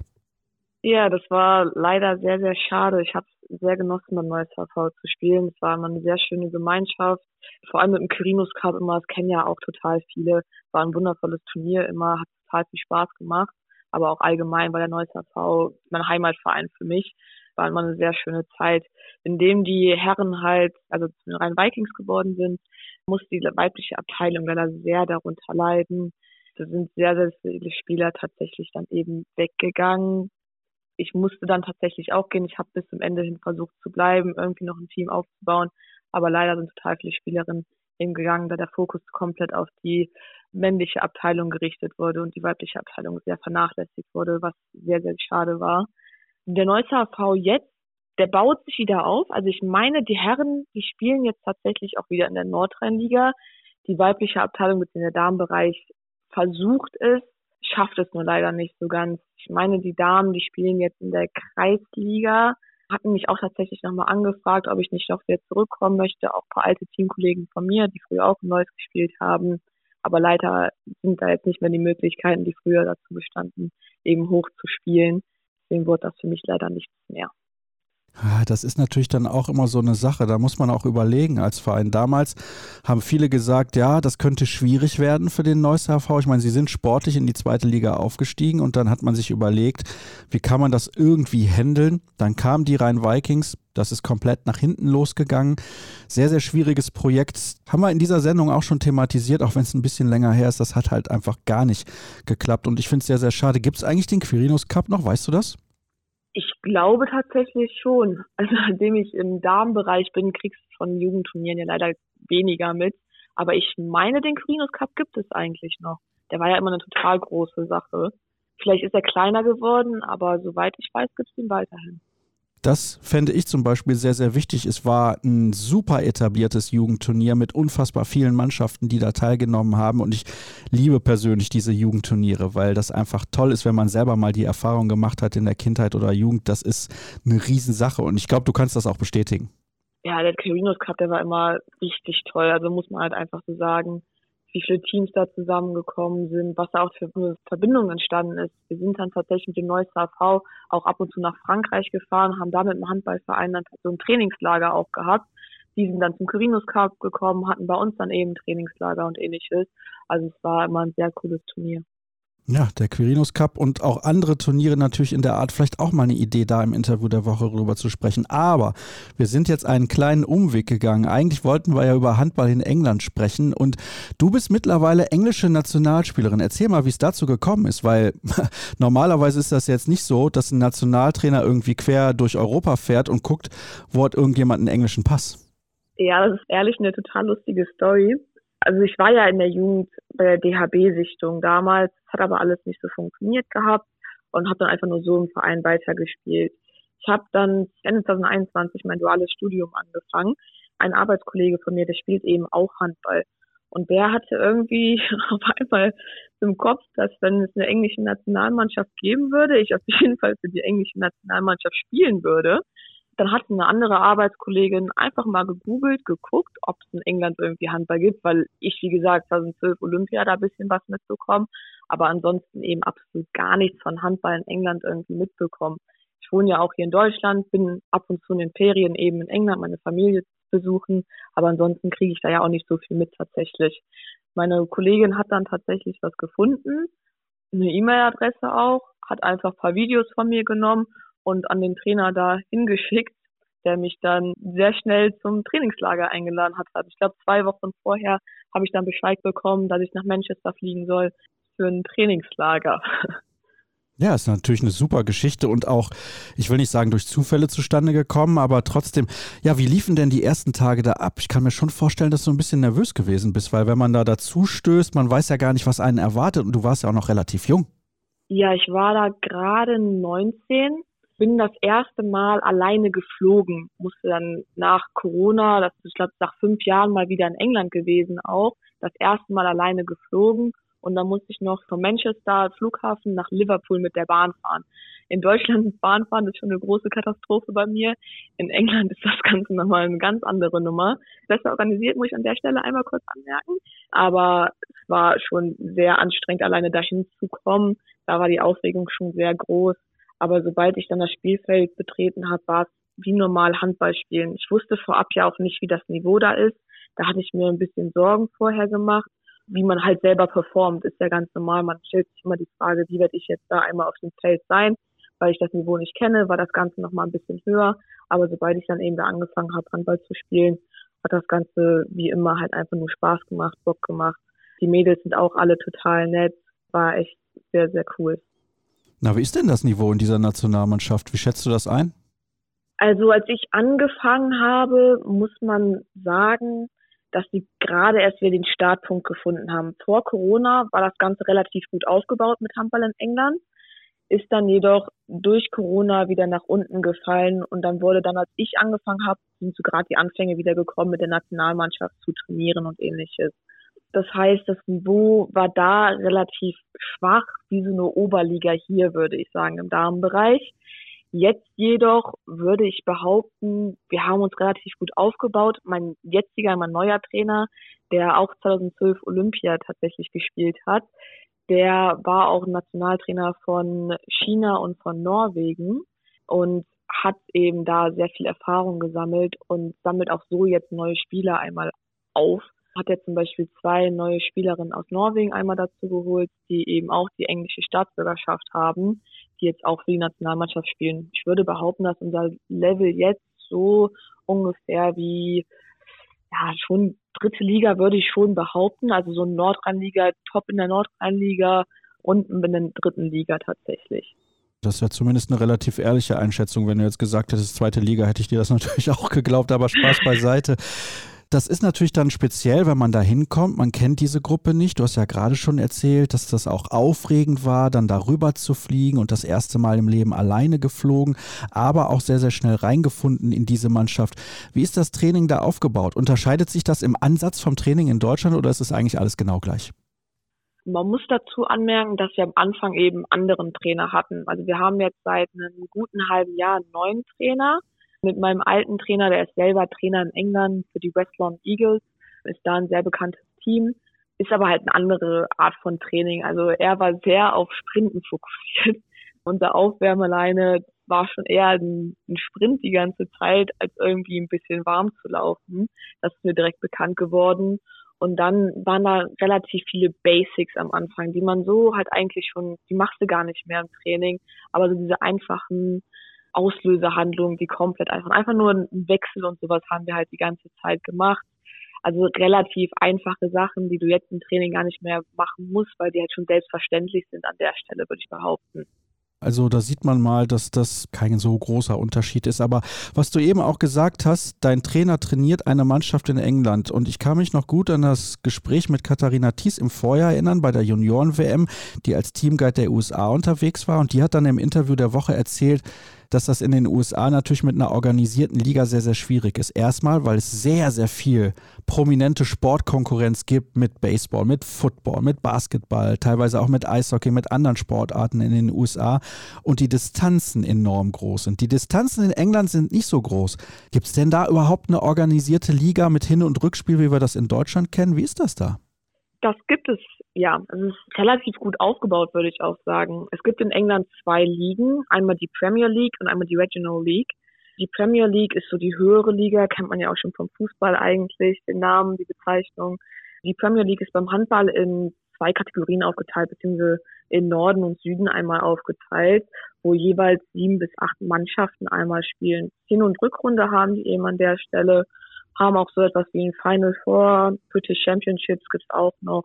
Ja, das war leider sehr, sehr schade. Ich habe es sehr genossen, beim Neusser HV zu spielen. Es war immer eine sehr schöne Gemeinschaft. Vor allem mit dem Quirinus Cup immer, das kennen ja auch total viele. War ein wundervolles Turnier immer, hat total viel Spaß gemacht. Aber auch allgemein war der Neusser HV mein Heimatverein für mich war immer eine sehr schöne Zeit. Indem die Herren halt, also zu den reinen Vikings geworden sind, musste die weibliche Abteilung leider sehr darunter leiden. Da sind sehr, sehr viele Spieler tatsächlich dann eben weggegangen. Ich musste dann tatsächlich auch gehen. Ich habe bis zum Ende hin versucht zu bleiben, irgendwie noch ein Team aufzubauen. Aber leider sind total viele Spielerinnen eben gegangen, da der Fokus komplett auf die männliche Abteilung gerichtet wurde und die weibliche Abteilung sehr vernachlässigt wurde, was sehr, sehr schade war der Neusser HV jetzt, der baut sich wieder auf. Also ich meine, die Herren, die spielen jetzt tatsächlich auch wieder in der Nordrhein-Liga. Die weibliche Abteilung mit der Damenbereich versucht es, schafft es nur leider nicht so ganz. Ich meine, die Damen, die spielen jetzt in der Kreisliga, hatten mich auch tatsächlich nochmal angefragt, ob ich nicht noch wieder zurückkommen möchte. Auch ein paar alte Teamkollegen von mir, die früher auch in Neuss gespielt haben. Aber leider sind da jetzt nicht mehr die Möglichkeiten, die früher dazu bestanden, eben hoch zu spielen. Deswegen wurde das für mich leider nichts mehr. Das ist natürlich dann auch immer so eine Sache. Da muss man auch überlegen als Verein. Damals haben viele gesagt, ja, das könnte schwierig werden für den Neusser HV. Ich meine, sie sind sportlich in die zweite Liga aufgestiegen und dann hat man sich überlegt, wie kann man das irgendwie handeln. Dann kamen die Rhein Vikings. Das ist komplett nach hinten losgegangen. Sehr, sehr schwieriges Projekt. Haben wir in dieser Sendung auch schon thematisiert, auch wenn es ein bisschen länger her ist. Das hat halt einfach gar nicht geklappt. Und ich finde es sehr, sehr schade. Gibt es eigentlich den Quirinus Cup noch? Weißt du das? Ich glaube tatsächlich schon. Also seitdem ich im Damenbereich bin, kriegst du von Jugendturnieren ja leider weniger mit. Aber ich meine, den Quirinus Cup gibt es eigentlich noch. Der war ja immer eine total große Sache. Vielleicht ist er kleiner geworden, aber soweit ich weiß, gibt es ihn weiterhin. Das fände ich zum Beispiel sehr, sehr wichtig. Es war ein super etabliertes Jugendturnier mit unfassbar vielen Mannschaften, die da teilgenommen haben. Und ich liebe persönlich diese Jugendturniere, weil das einfach toll ist, wenn man selber mal die Erfahrung gemacht hat in der Kindheit oder Jugend. Das ist eine Riesensache. Und ich glaube, du kannst das auch bestätigen. Ja, der Carinos Cup, der war immer richtig toll. Also muss man halt einfach so sagen wie viele Teams da zusammengekommen sind, was da auch für eine Verbindung entstanden ist. Wir sind dann tatsächlich mit dem Neusser AV auch ab und zu nach Frankreich gefahren, haben da mit dem Handballverein dann so ein Trainingslager auch gehabt. Die sind dann zum Quirinus Cup gekommen, hatten bei uns dann eben Trainingslager und ähnliches. Also es war immer ein sehr cooles Turnier. Ja, der Quirinus Cup und auch andere Turniere natürlich in der Art. Vielleicht auch mal eine Idee, da im Interview der Woche rüber zu sprechen. Aber wir sind jetzt einen kleinen Umweg gegangen. Eigentlich wollten wir ja über Handball in England sprechen. Und du bist mittlerweile englische Nationalspielerin. Erzähl mal, wie es dazu gekommen ist, weil normalerweise ist das jetzt nicht so, dass ein Nationaltrainer irgendwie quer durch Europa fährt und guckt, wo hat irgendjemand einen englischen Pass. Ja, das ist ehrlich eine total lustige Story also ich war ja in der Jugend bei der DHB-Sichtung damals, hat aber alles nicht so funktioniert gehabt und habe dann einfach nur so im Verein weitergespielt. Ich habe dann Ende 2021 mein duales Studium angefangen, ein Arbeitskollege von mir, der spielt eben auch Handball. Und der hatte irgendwie auf einmal im Kopf, dass wenn es eine englische Nationalmannschaft geben würde, ich auf jeden Fall für die englische Nationalmannschaft spielen würde. Dann hat eine andere Arbeitskollegin einfach mal gegoogelt, geguckt, ob es in England irgendwie Handball gibt, weil ich, wie gesagt, 2012 Olympia da ein bisschen was mitbekommen, aber ansonsten eben absolut gar nichts von Handball in England irgendwie mitbekommen. Ich wohne ja auch hier in Deutschland, bin ab und zu in den Ferien eben in England, meine Familie besuchen, aber ansonsten kriege ich da ja auch nicht so viel mit tatsächlich. Meine Kollegin hat dann tatsächlich was gefunden, eine E-Mail-Adresse auch, hat einfach ein paar Videos von mir genommen und an den Trainer da hingeschickt, der mich dann sehr schnell zum Trainingslager eingeladen hat. Also ich glaube, zwei Wochen vorher habe ich dann Bescheid bekommen, dass ich nach Manchester fliegen soll für ein Trainingslager. Ja, ist natürlich eine super Geschichte und auch, ich will nicht sagen, durch Zufälle zustande gekommen, aber trotzdem, ja, wie liefen denn die ersten Tage da ab? Ich kann mir schon vorstellen, dass du ein bisschen nervös gewesen bist, weil wenn man da dazu stößt, man weiß ja gar nicht, was einen erwartet und du warst ja auch noch relativ jung. Ja, ich war da gerade 19, bin das erste Mal alleine geflogen, musste dann nach Corona, das ist, ich glaube, nach fünf Jahren mal wieder in England gewesen auch, das erste Mal alleine geflogen und dann musste ich noch von Manchester Flughafen nach Liverpool mit der Bahn fahren. In Deutschland Bahnfahren ist schon eine große Katastrophe bei mir. In England ist das Ganze nochmal eine ganz andere Nummer. Besser organisiert, muss ich an der Stelle einmal kurz anmerken. Aber es war schon sehr anstrengend, alleine dahin zu kommen. Da war die Aufregung schon sehr groß. Aber sobald ich dann das Spielfeld betreten habe, war es wie normal Handball spielen. Ich wusste vorab ja auch nicht, wie das Niveau da ist. Da hatte ich mir ein bisschen Sorgen vorher gemacht wie man halt selber performt, ist ja ganz normal. Man stellt sich immer die Frage, wie werde ich jetzt da einmal auf dem Feld sein, weil ich das Niveau nicht kenne, war das Ganze nochmal ein bisschen höher. Aber sobald ich dann eben da angefangen habe, Handball zu spielen, hat das Ganze wie immer halt einfach nur Spaß gemacht, Bock gemacht. Die Mädels sind auch alle total nett, war echt sehr, sehr cool. Na, wie ist denn das Niveau in dieser Nationalmannschaft? Wie schätzt du das ein? Also als ich angefangen habe, muss man sagen, dass sie gerade erst wieder den Startpunkt gefunden haben. Vor Corona war das Ganze relativ gut aufgebaut mit Handball in England, ist dann jedoch durch Corona wieder nach unten gefallen und dann wurde dann, als ich angefangen habe, sind so gerade die Anfänge wieder gekommen, mit der Nationalmannschaft zu trainieren und ähnliches. Das heißt, das Niveau war da relativ schwach, wie so eine Oberliga hier, würde ich sagen, im Damenbereich. Jetzt jedoch würde ich behaupten, wir haben uns relativ gut aufgebaut. Mein jetziger, mein neuer Trainer, der auch 2012 Olympia tatsächlich gespielt hat, der war auch Nationaltrainer von China und von Norwegen und hat eben da sehr viel Erfahrung gesammelt und sammelt auch so jetzt neue Spieler einmal auf. Hat er zum Beispiel zwei neue Spielerinnen aus Norwegen einmal dazu geholt, die eben auch die englische Staatsbürgerschaft haben die jetzt auch für die Nationalmannschaft spielen. Ich würde behaupten, dass unser Level jetzt so ungefähr wie ja schon dritte Liga würde ich schon behaupten, also so ein Nordrhein-Liga, Top in der Nordrhein-Liga und in der dritten Liga tatsächlich. Das wäre zumindest eine relativ ehrliche Einschätzung. Wenn du jetzt gesagt hättest, zweite Liga, hätte ich dir das natürlich auch geglaubt, aber Spaß beiseite. Das ist natürlich dann speziell, wenn man da hinkommt. Man kennt diese Gruppe nicht. Du hast ja gerade schon erzählt, dass das auch aufregend war, dann darüber zu fliegen und das erste Mal im Leben alleine geflogen, aber auch sehr, sehr schnell reingefunden in diese Mannschaft. Wie ist das Training da aufgebaut? Unterscheidet sich das im Ansatz vom Training in Deutschland oder ist es eigentlich alles genau gleich? Man muss dazu anmerken, dass wir am Anfang eben anderen Trainer hatten. Also wir haben jetzt seit einem guten halben Jahr einen neuen Trainer mit meinem alten Trainer, der ist selber Trainer in England für die West Eagles, ist da ein sehr bekanntes Team, ist aber halt eine andere Art von Training. Also er war sehr auf Sprinten fokussiert. Unser Aufwärmeleine war schon eher ein, ein, Sprint die ganze Zeit, als irgendwie ein bisschen warm zu laufen. Das ist mir direkt bekannt geworden. Und dann waren da relativ viele Basics am Anfang, die man so halt eigentlich schon, die machst du gar nicht mehr im Training. Aber so diese einfachen Auslösehandlungen, die komplett einfach, einfach nur ein Wechsel und sowas haben wir halt die ganze Zeit gemacht. Also relativ einfache Sachen, die du jetzt im Training gar nicht mehr machen musst, weil die halt schon selbstverständlich sind an der Stelle, würde ich behaupten. Also da sieht man mal, dass das kein so großer Unterschied ist. Aber was du eben auch gesagt hast, dein Trainer trainiert eine Mannschaft in England. Und ich kann mich noch gut an das Gespräch mit Katharina Thies im Vorjahr erinnern, bei der Junioren-WM, die als Teamguide der USA unterwegs war. Und die hat dann im Interview der Woche erzählt, dass das in den USA natürlich mit einer organisierten Liga sehr, sehr schwierig ist. Erstmal, weil es sehr, sehr viel prominente Sportkonkurrenz gibt mit Baseball, mit Football, mit Basketball, teilweise auch mit Eishockey, mit anderen Sportarten in den USA und die Distanzen enorm groß sind. Die Distanzen in England sind nicht so groß. Gibt es denn da überhaupt eine organisierte Liga mit Hin- und Rückspiel, wie wir das in Deutschland kennen? Wie ist das da? Das gibt es, ja. Es ist relativ gut aufgebaut, würde ich auch sagen. Es gibt in England zwei Ligen, einmal die Premier League und einmal die Regional League. Die Premier League ist so die höhere Liga, kennt man ja auch schon vom Fußball eigentlich, den Namen, die Bezeichnung. Die Premier League ist beim Handball in zwei Kategorien aufgeteilt, beziehungsweise in Norden und Süden einmal aufgeteilt, wo jeweils sieben bis acht Mannschaften einmal spielen. Hin- und Rückrunde haben die eben an der Stelle haben auch so etwas wie ein Final Four, British Championships gibt's auch noch.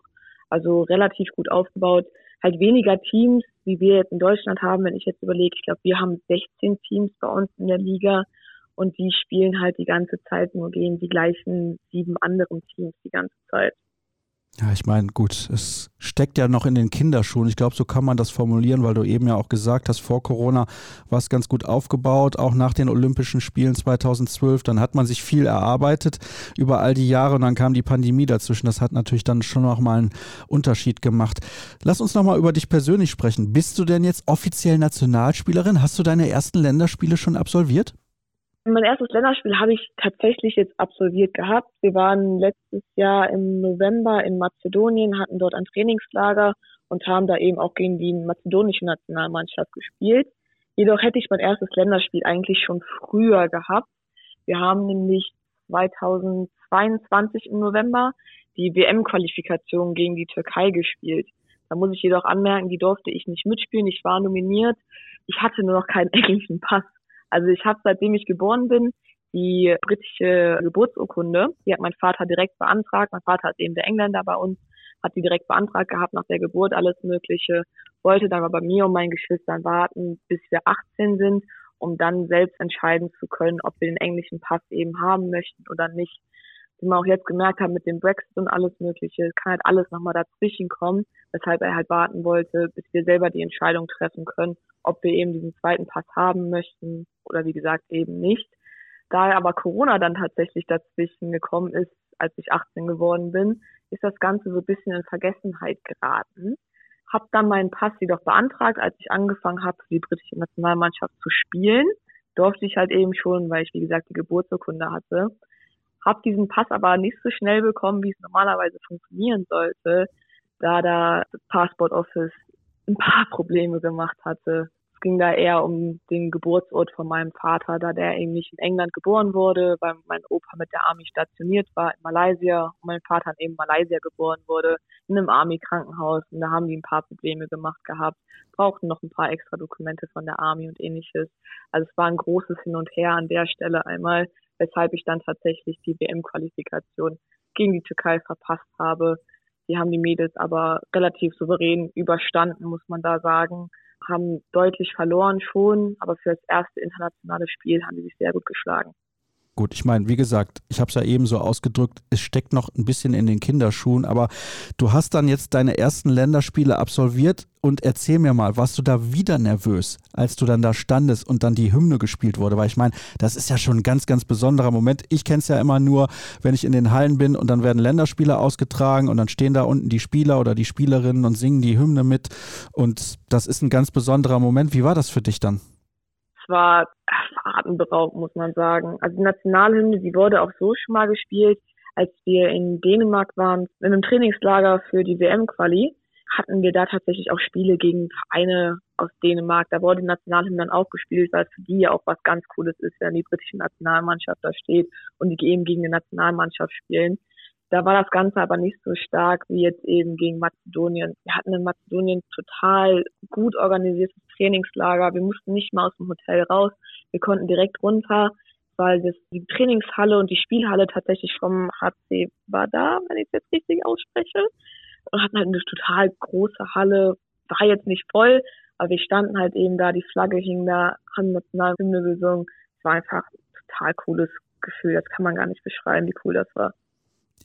Also relativ gut aufgebaut. Halt weniger Teams, wie wir jetzt in Deutschland haben, wenn ich jetzt überlege, ich glaube, wir haben 16 Teams bei uns in der Liga und die spielen halt die ganze Zeit nur gegen die gleichen sieben anderen Teams die ganze Zeit. Ja, ich meine, gut, es steckt ja noch in den Kinderschuhen. Ich glaube, so kann man das formulieren, weil du eben ja auch gesagt hast, vor Corona war es ganz gut aufgebaut, auch nach den Olympischen Spielen 2012. Dann hat man sich viel erarbeitet über all die Jahre und dann kam die Pandemie dazwischen. Das hat natürlich dann schon noch mal einen Unterschied gemacht. Lass uns noch mal über dich persönlich sprechen. Bist du denn jetzt offiziell Nationalspielerin? Hast du deine ersten Länderspiele schon absolviert? Mein erstes Länderspiel habe ich tatsächlich jetzt absolviert gehabt. Wir waren letztes Jahr im November in Mazedonien, hatten dort ein Trainingslager und haben da eben auch gegen die mazedonische Nationalmannschaft gespielt. Jedoch hätte ich mein erstes Länderspiel eigentlich schon früher gehabt. Wir haben nämlich 2022 im November die WM-Qualifikation gegen die Türkei gespielt. Da muss ich jedoch anmerken, die durfte ich nicht mitspielen. Ich war nominiert. Ich hatte nur noch keinen englischen Pass. Also ich habe, seitdem ich geboren bin, die britische Geburtsurkunde. Die hat mein Vater direkt beantragt. Mein Vater ist eben der Engländer bei uns, hat die direkt beantragt gehabt nach der Geburt, alles Mögliche. Wollte dann aber bei mir und meinen Geschwistern warten, bis wir 18 sind, um dann selbst entscheiden zu können, ob wir den englischen Pass eben haben möchten oder nicht. Wie wir auch jetzt gemerkt haben mit dem Brexit und alles Mögliche, kann halt alles nochmal dazwischen kommen, weshalb er halt warten wollte, bis wir selber die Entscheidung treffen können, ob wir eben diesen zweiten Pass haben möchten oder wie gesagt eben nicht. Da aber Corona dann tatsächlich dazwischen gekommen ist, als ich 18 geworden bin, ist das Ganze so ein bisschen in Vergessenheit geraten. Hab dann meinen Pass jedoch beantragt, als ich angefangen habe, für die britische Nationalmannschaft zu spielen. Durfte ich halt eben schon, weil ich wie gesagt die Geburtsurkunde hatte. Hab diesen Pass aber nicht so schnell bekommen, wie es normalerweise funktionieren sollte, da da das Passport Office ein paar Probleme gemacht hatte ging da eher um den Geburtsort von meinem Vater, da der eben nicht in England geboren wurde, weil mein Opa mit der Army stationiert war in Malaysia und mein Vater eben in Malaysia geboren wurde, in einem Army-Krankenhaus. Und da haben die ein paar Probleme gemacht gehabt, brauchten noch ein paar extra Dokumente von der Army und ähnliches. Also es war ein großes Hin und Her an der Stelle einmal, weshalb ich dann tatsächlich die WM-Qualifikation gegen die Türkei verpasst habe. Die haben die Mädels aber relativ souverän überstanden, muss man da sagen haben deutlich verloren schon, aber für das erste internationale Spiel haben sie sich sehr gut geschlagen. Gut, ich meine, wie gesagt, ich habe es ja eben so ausgedrückt, es steckt noch ein bisschen in den Kinderschuhen, aber du hast dann jetzt deine ersten Länderspiele absolviert und erzähl mir mal, warst du da wieder nervös, als du dann da standest und dann die Hymne gespielt wurde? Weil ich meine, das ist ja schon ein ganz, ganz besonderer Moment. Ich kenne es ja immer nur, wenn ich in den Hallen bin und dann werden Länderspiele ausgetragen und dann stehen da unten die Spieler oder die Spielerinnen und singen die Hymne mit und das ist ein ganz besonderer Moment. Wie war das für dich dann? War atemberaubend, muss man sagen. Also die Nationalhymne, die wurde auch so schon mal gespielt, als wir in Dänemark waren, in einem Trainingslager für die WM-Quali, hatten wir da tatsächlich auch Spiele gegen Vereine aus Dänemark. Da wurde die Nationalhymne dann auch gespielt, weil es für die ja auch was ganz Cooles ist, wenn die britische Nationalmannschaft da steht und die eben gegen die Nationalmannschaft spielen. Da war das Ganze aber nicht so stark wie jetzt eben gegen Mazedonien. Wir hatten in Mazedonien total gut organisiertes Trainingslager. Wir mussten nicht mal aus dem Hotel raus. Wir konnten direkt runter, weil das, die Trainingshalle und die Spielhalle tatsächlich vom HC war da, wenn ich es jetzt richtig ausspreche. Und hatten halt eine total große Halle. War jetzt nicht voll, aber wir standen halt eben da, die Flagge hing da, haben Nationalhymne gesungen. Es war einfach ein total cooles Gefühl. Das kann man gar nicht beschreiben, wie cool das war.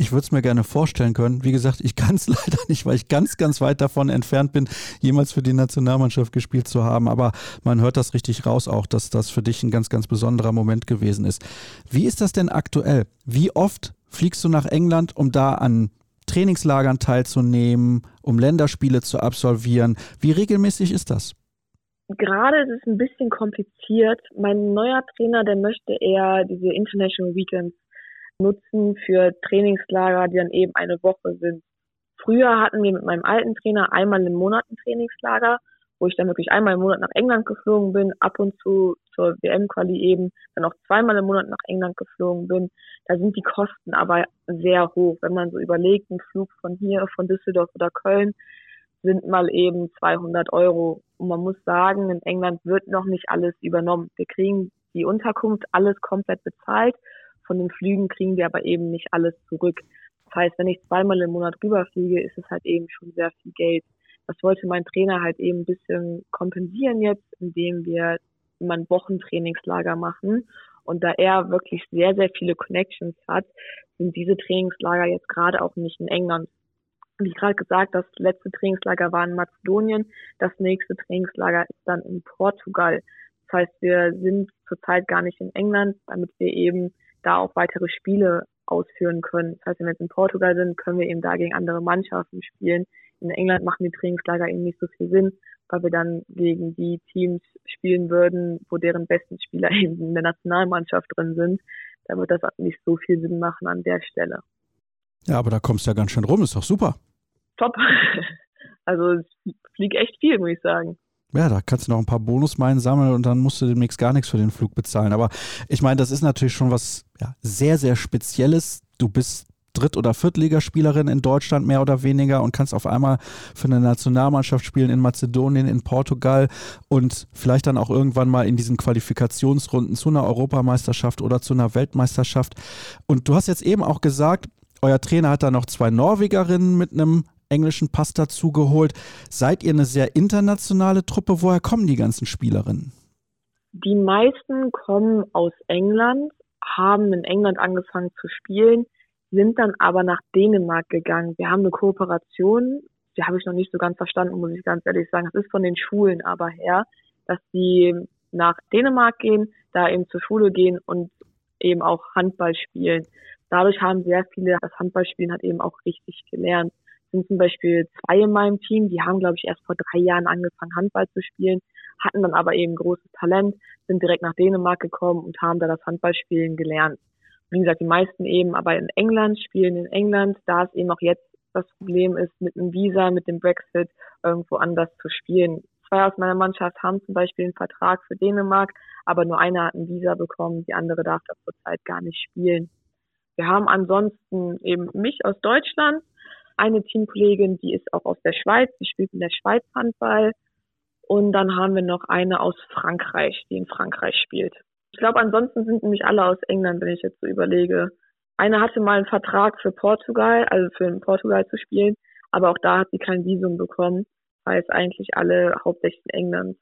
Ich würde es mir gerne vorstellen können. Wie gesagt, ich kann es leider nicht, weil ich ganz, ganz weit davon entfernt bin, jemals für die Nationalmannschaft gespielt zu haben. Aber man hört das richtig raus auch, dass das für dich ein ganz, ganz besonderer Moment gewesen ist. Wie ist das denn aktuell? Wie oft fliegst du nach England, um da an Trainingslagern teilzunehmen, um Länderspiele zu absolvieren? Wie regelmäßig ist das? Gerade ist es ein bisschen kompliziert. Mein neuer Trainer, der möchte eher diese International Weekends nutzen für Trainingslager, die dann eben eine Woche sind. Früher hatten wir mit meinem alten Trainer einmal im Monat ein Trainingslager, wo ich dann wirklich einmal im Monat nach England geflogen bin, ab und zu zur WM-Quali eben, dann auch zweimal im Monat nach England geflogen bin. Da sind die Kosten aber sehr hoch. Wenn man so überlegt, ein Flug von hier, von Düsseldorf oder Köln, sind mal eben 200 Euro. Und man muss sagen, in England wird noch nicht alles übernommen. Wir kriegen die Unterkunft alles komplett bezahlt von den Flügen kriegen wir aber eben nicht alles zurück. Das heißt, wenn ich zweimal im Monat rüberfliege, ist es halt eben schon sehr viel Geld. Das wollte mein Trainer halt eben ein bisschen kompensieren jetzt, indem wir immer ein Wochentrainingslager machen. Und da er wirklich sehr, sehr viele Connections hat, sind diese Trainingslager jetzt gerade auch nicht in England. Wie gerade gesagt, das letzte Trainingslager war in Mazedonien, das nächste Trainingslager ist dann in Portugal. Das heißt, wir sind zurzeit gar nicht in England, damit wir eben da auch weitere Spiele ausführen können. Das heißt, wenn wir jetzt in Portugal sind, können wir eben da gegen andere Mannschaften spielen. In England machen die Trainingslager eben nicht so viel Sinn, weil wir dann gegen die Teams spielen würden, wo deren besten Spieler eben in der Nationalmannschaft drin sind. Da wird das nicht so viel Sinn machen an der Stelle. Ja, aber da kommst du ja ganz schön rum, ist doch super. Top. Also es fliegt echt viel, muss ich sagen. Ja, da kannst du noch ein paar Bonusmeilen sammeln und dann musst du demnächst gar nichts für den Flug bezahlen. Aber ich meine, das ist natürlich schon was ja, sehr, sehr Spezielles. Du bist Dritt- oder Viertligaspielerin in Deutschland mehr oder weniger und kannst auf einmal für eine Nationalmannschaft spielen in Mazedonien, in Portugal und vielleicht dann auch irgendwann mal in diesen Qualifikationsrunden zu einer Europameisterschaft oder zu einer Weltmeisterschaft. Und du hast jetzt eben auch gesagt, euer Trainer hat da noch zwei Norwegerinnen mit einem englischen Pass dazu geholt. Seid ihr eine sehr internationale Truppe? Woher kommen die ganzen Spielerinnen? Die meisten kommen aus England, haben in England angefangen zu spielen, sind dann aber nach Dänemark gegangen. Wir haben eine Kooperation, die habe ich noch nicht so ganz verstanden, muss ich ganz ehrlich sagen. Das ist von den Schulen aber her, dass die nach Dänemark gehen, da eben zur Schule gehen und eben auch Handball spielen. Dadurch haben sehr viele das Handballspielen hat eben auch richtig gelernt sind zum Beispiel zwei in meinem Team, die haben, glaube ich, erst vor drei Jahren angefangen, Handball zu spielen, hatten dann aber eben großes Talent, sind direkt nach Dänemark gekommen und haben da das Handballspielen gelernt. Wie gesagt, die meisten eben aber in England spielen in England, da es eben auch jetzt das Problem ist, mit dem Visa, mit dem Brexit irgendwo anders zu spielen. Zwei aus meiner Mannschaft haben zum Beispiel einen Vertrag für Dänemark, aber nur einer hat ein Visa bekommen, die andere darf da zurzeit gar nicht spielen. Wir haben ansonsten eben mich aus Deutschland, eine Teamkollegin, die ist auch aus der Schweiz, die spielt in der Schweiz Handball. Und dann haben wir noch eine aus Frankreich, die in Frankreich spielt. Ich glaube, ansonsten sind nämlich alle aus England, wenn ich jetzt so überlege. Eine hatte mal einen Vertrag für Portugal, also für Portugal zu spielen, aber auch da hat sie kein Visum bekommen. Das heißt eigentlich alle hauptsächlich in England.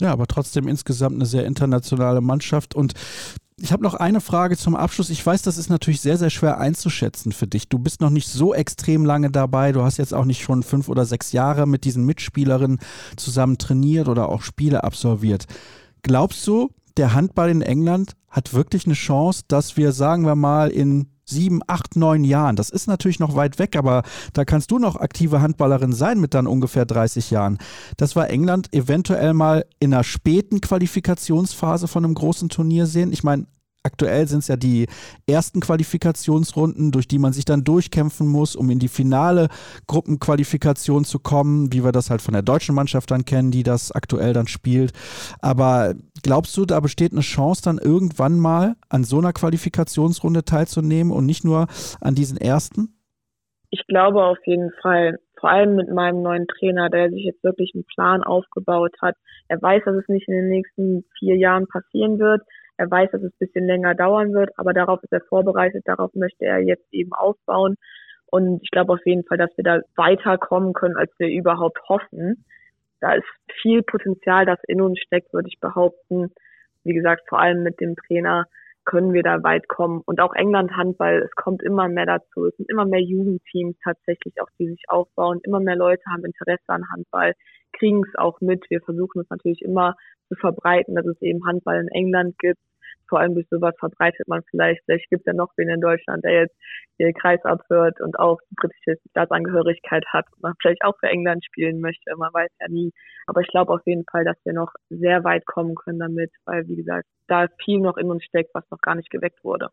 Ja, aber trotzdem insgesamt eine sehr internationale Mannschaft. Und ich habe noch eine Frage zum Abschluss. Ich weiß, das ist natürlich sehr, sehr schwer einzuschätzen für dich. Du bist noch nicht so extrem lange dabei. Du hast jetzt auch nicht schon fünf oder sechs Jahre mit diesen Mitspielerinnen zusammen trainiert oder auch Spiele absolviert. Glaubst du, der Handball in England hat wirklich eine Chance, dass wir, sagen wir mal, in sieben, acht, neun Jahren. Das ist natürlich noch weit weg, aber da kannst du noch aktive Handballerin sein mit dann ungefähr 30 Jahren. Das war England eventuell mal in einer späten Qualifikationsphase von einem großen Turnier sehen. Ich meine, Aktuell sind es ja die ersten Qualifikationsrunden, durch die man sich dann durchkämpfen muss, um in die finale Gruppenqualifikation zu kommen, wie wir das halt von der deutschen Mannschaft dann kennen, die das aktuell dann spielt. Aber glaubst du, da besteht eine Chance, dann irgendwann mal an so einer Qualifikationsrunde teilzunehmen und nicht nur an diesen ersten? Ich glaube auf jeden Fall. Vor allem mit meinem neuen Trainer, der sich jetzt wirklich einen Plan aufgebaut hat. Er weiß, dass es nicht in den nächsten vier Jahren passieren wird er weiß, dass es ein bisschen länger dauern wird, aber darauf ist er vorbereitet, darauf möchte er jetzt eben aufbauen. Und ich glaube auf jeden Fall, dass wir da weiterkommen können, als wir überhaupt hoffen. Da ist viel Potenzial, das in uns steckt, würde ich behaupten. Wie gesagt, vor allem mit dem Trainer, können wir da weit kommen. Und auch England Handball, es kommt immer mehr dazu. Es sind immer mehr Jugendteams tatsächlich auch, die sich aufbauen. Immer mehr Leute haben Interesse an Handball, kriegen es auch mit. Wir versuchen es natürlich immer zu verbreiten, dass es eben Handball in England gibt vor allem durch sowas verbreitet man vielleicht, vielleicht gibt es ja noch wen in Deutschland, der jetzt den Kreis abhört und auch die britische Staatsangehörigkeit hat und man vielleicht auch für England spielen möchte, man weiß ja nie. Aber ich glaube auf jeden Fall, dass wir noch sehr weit kommen können damit, weil wie gesagt, da viel noch in uns steckt, was noch gar nicht geweckt wurde.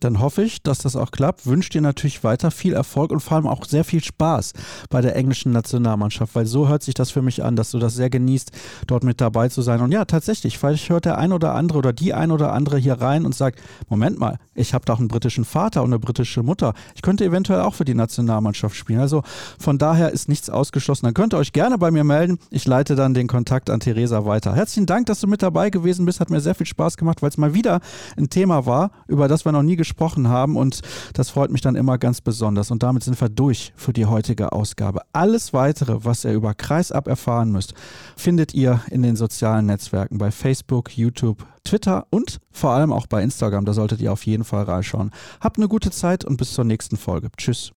Dann hoffe ich, dass das auch klappt. Wünsche dir natürlich weiter viel Erfolg und vor allem auch sehr viel Spaß bei der englischen Nationalmannschaft, weil so hört sich das für mich an, dass du das sehr genießt, dort mit dabei zu sein. Und ja, tatsächlich, vielleicht hört der ein oder andere oder die ein oder andere hier rein und sagt, Moment mal, ich habe doch einen britischen Vater und eine britische Mutter. Ich könnte eventuell auch für die Nationalmannschaft spielen. Also von daher ist nichts ausgeschlossen. Dann könnt ihr euch gerne bei mir melden. Ich leite dann den Kontakt an Theresa weiter. Herzlichen Dank, dass du mit dabei gewesen bist. Hat mir sehr viel Spaß gemacht, weil es mal wieder ein Thema war, über das wir noch nie gesprochen gesprochen haben und das freut mich dann immer ganz besonders. Und damit sind wir durch für die heutige Ausgabe. Alles weitere, was ihr über Kreisab erfahren müsst, findet ihr in den sozialen Netzwerken bei Facebook, YouTube, Twitter und vor allem auch bei Instagram. Da solltet ihr auf jeden Fall reinschauen. Habt eine gute Zeit und bis zur nächsten Folge. Tschüss.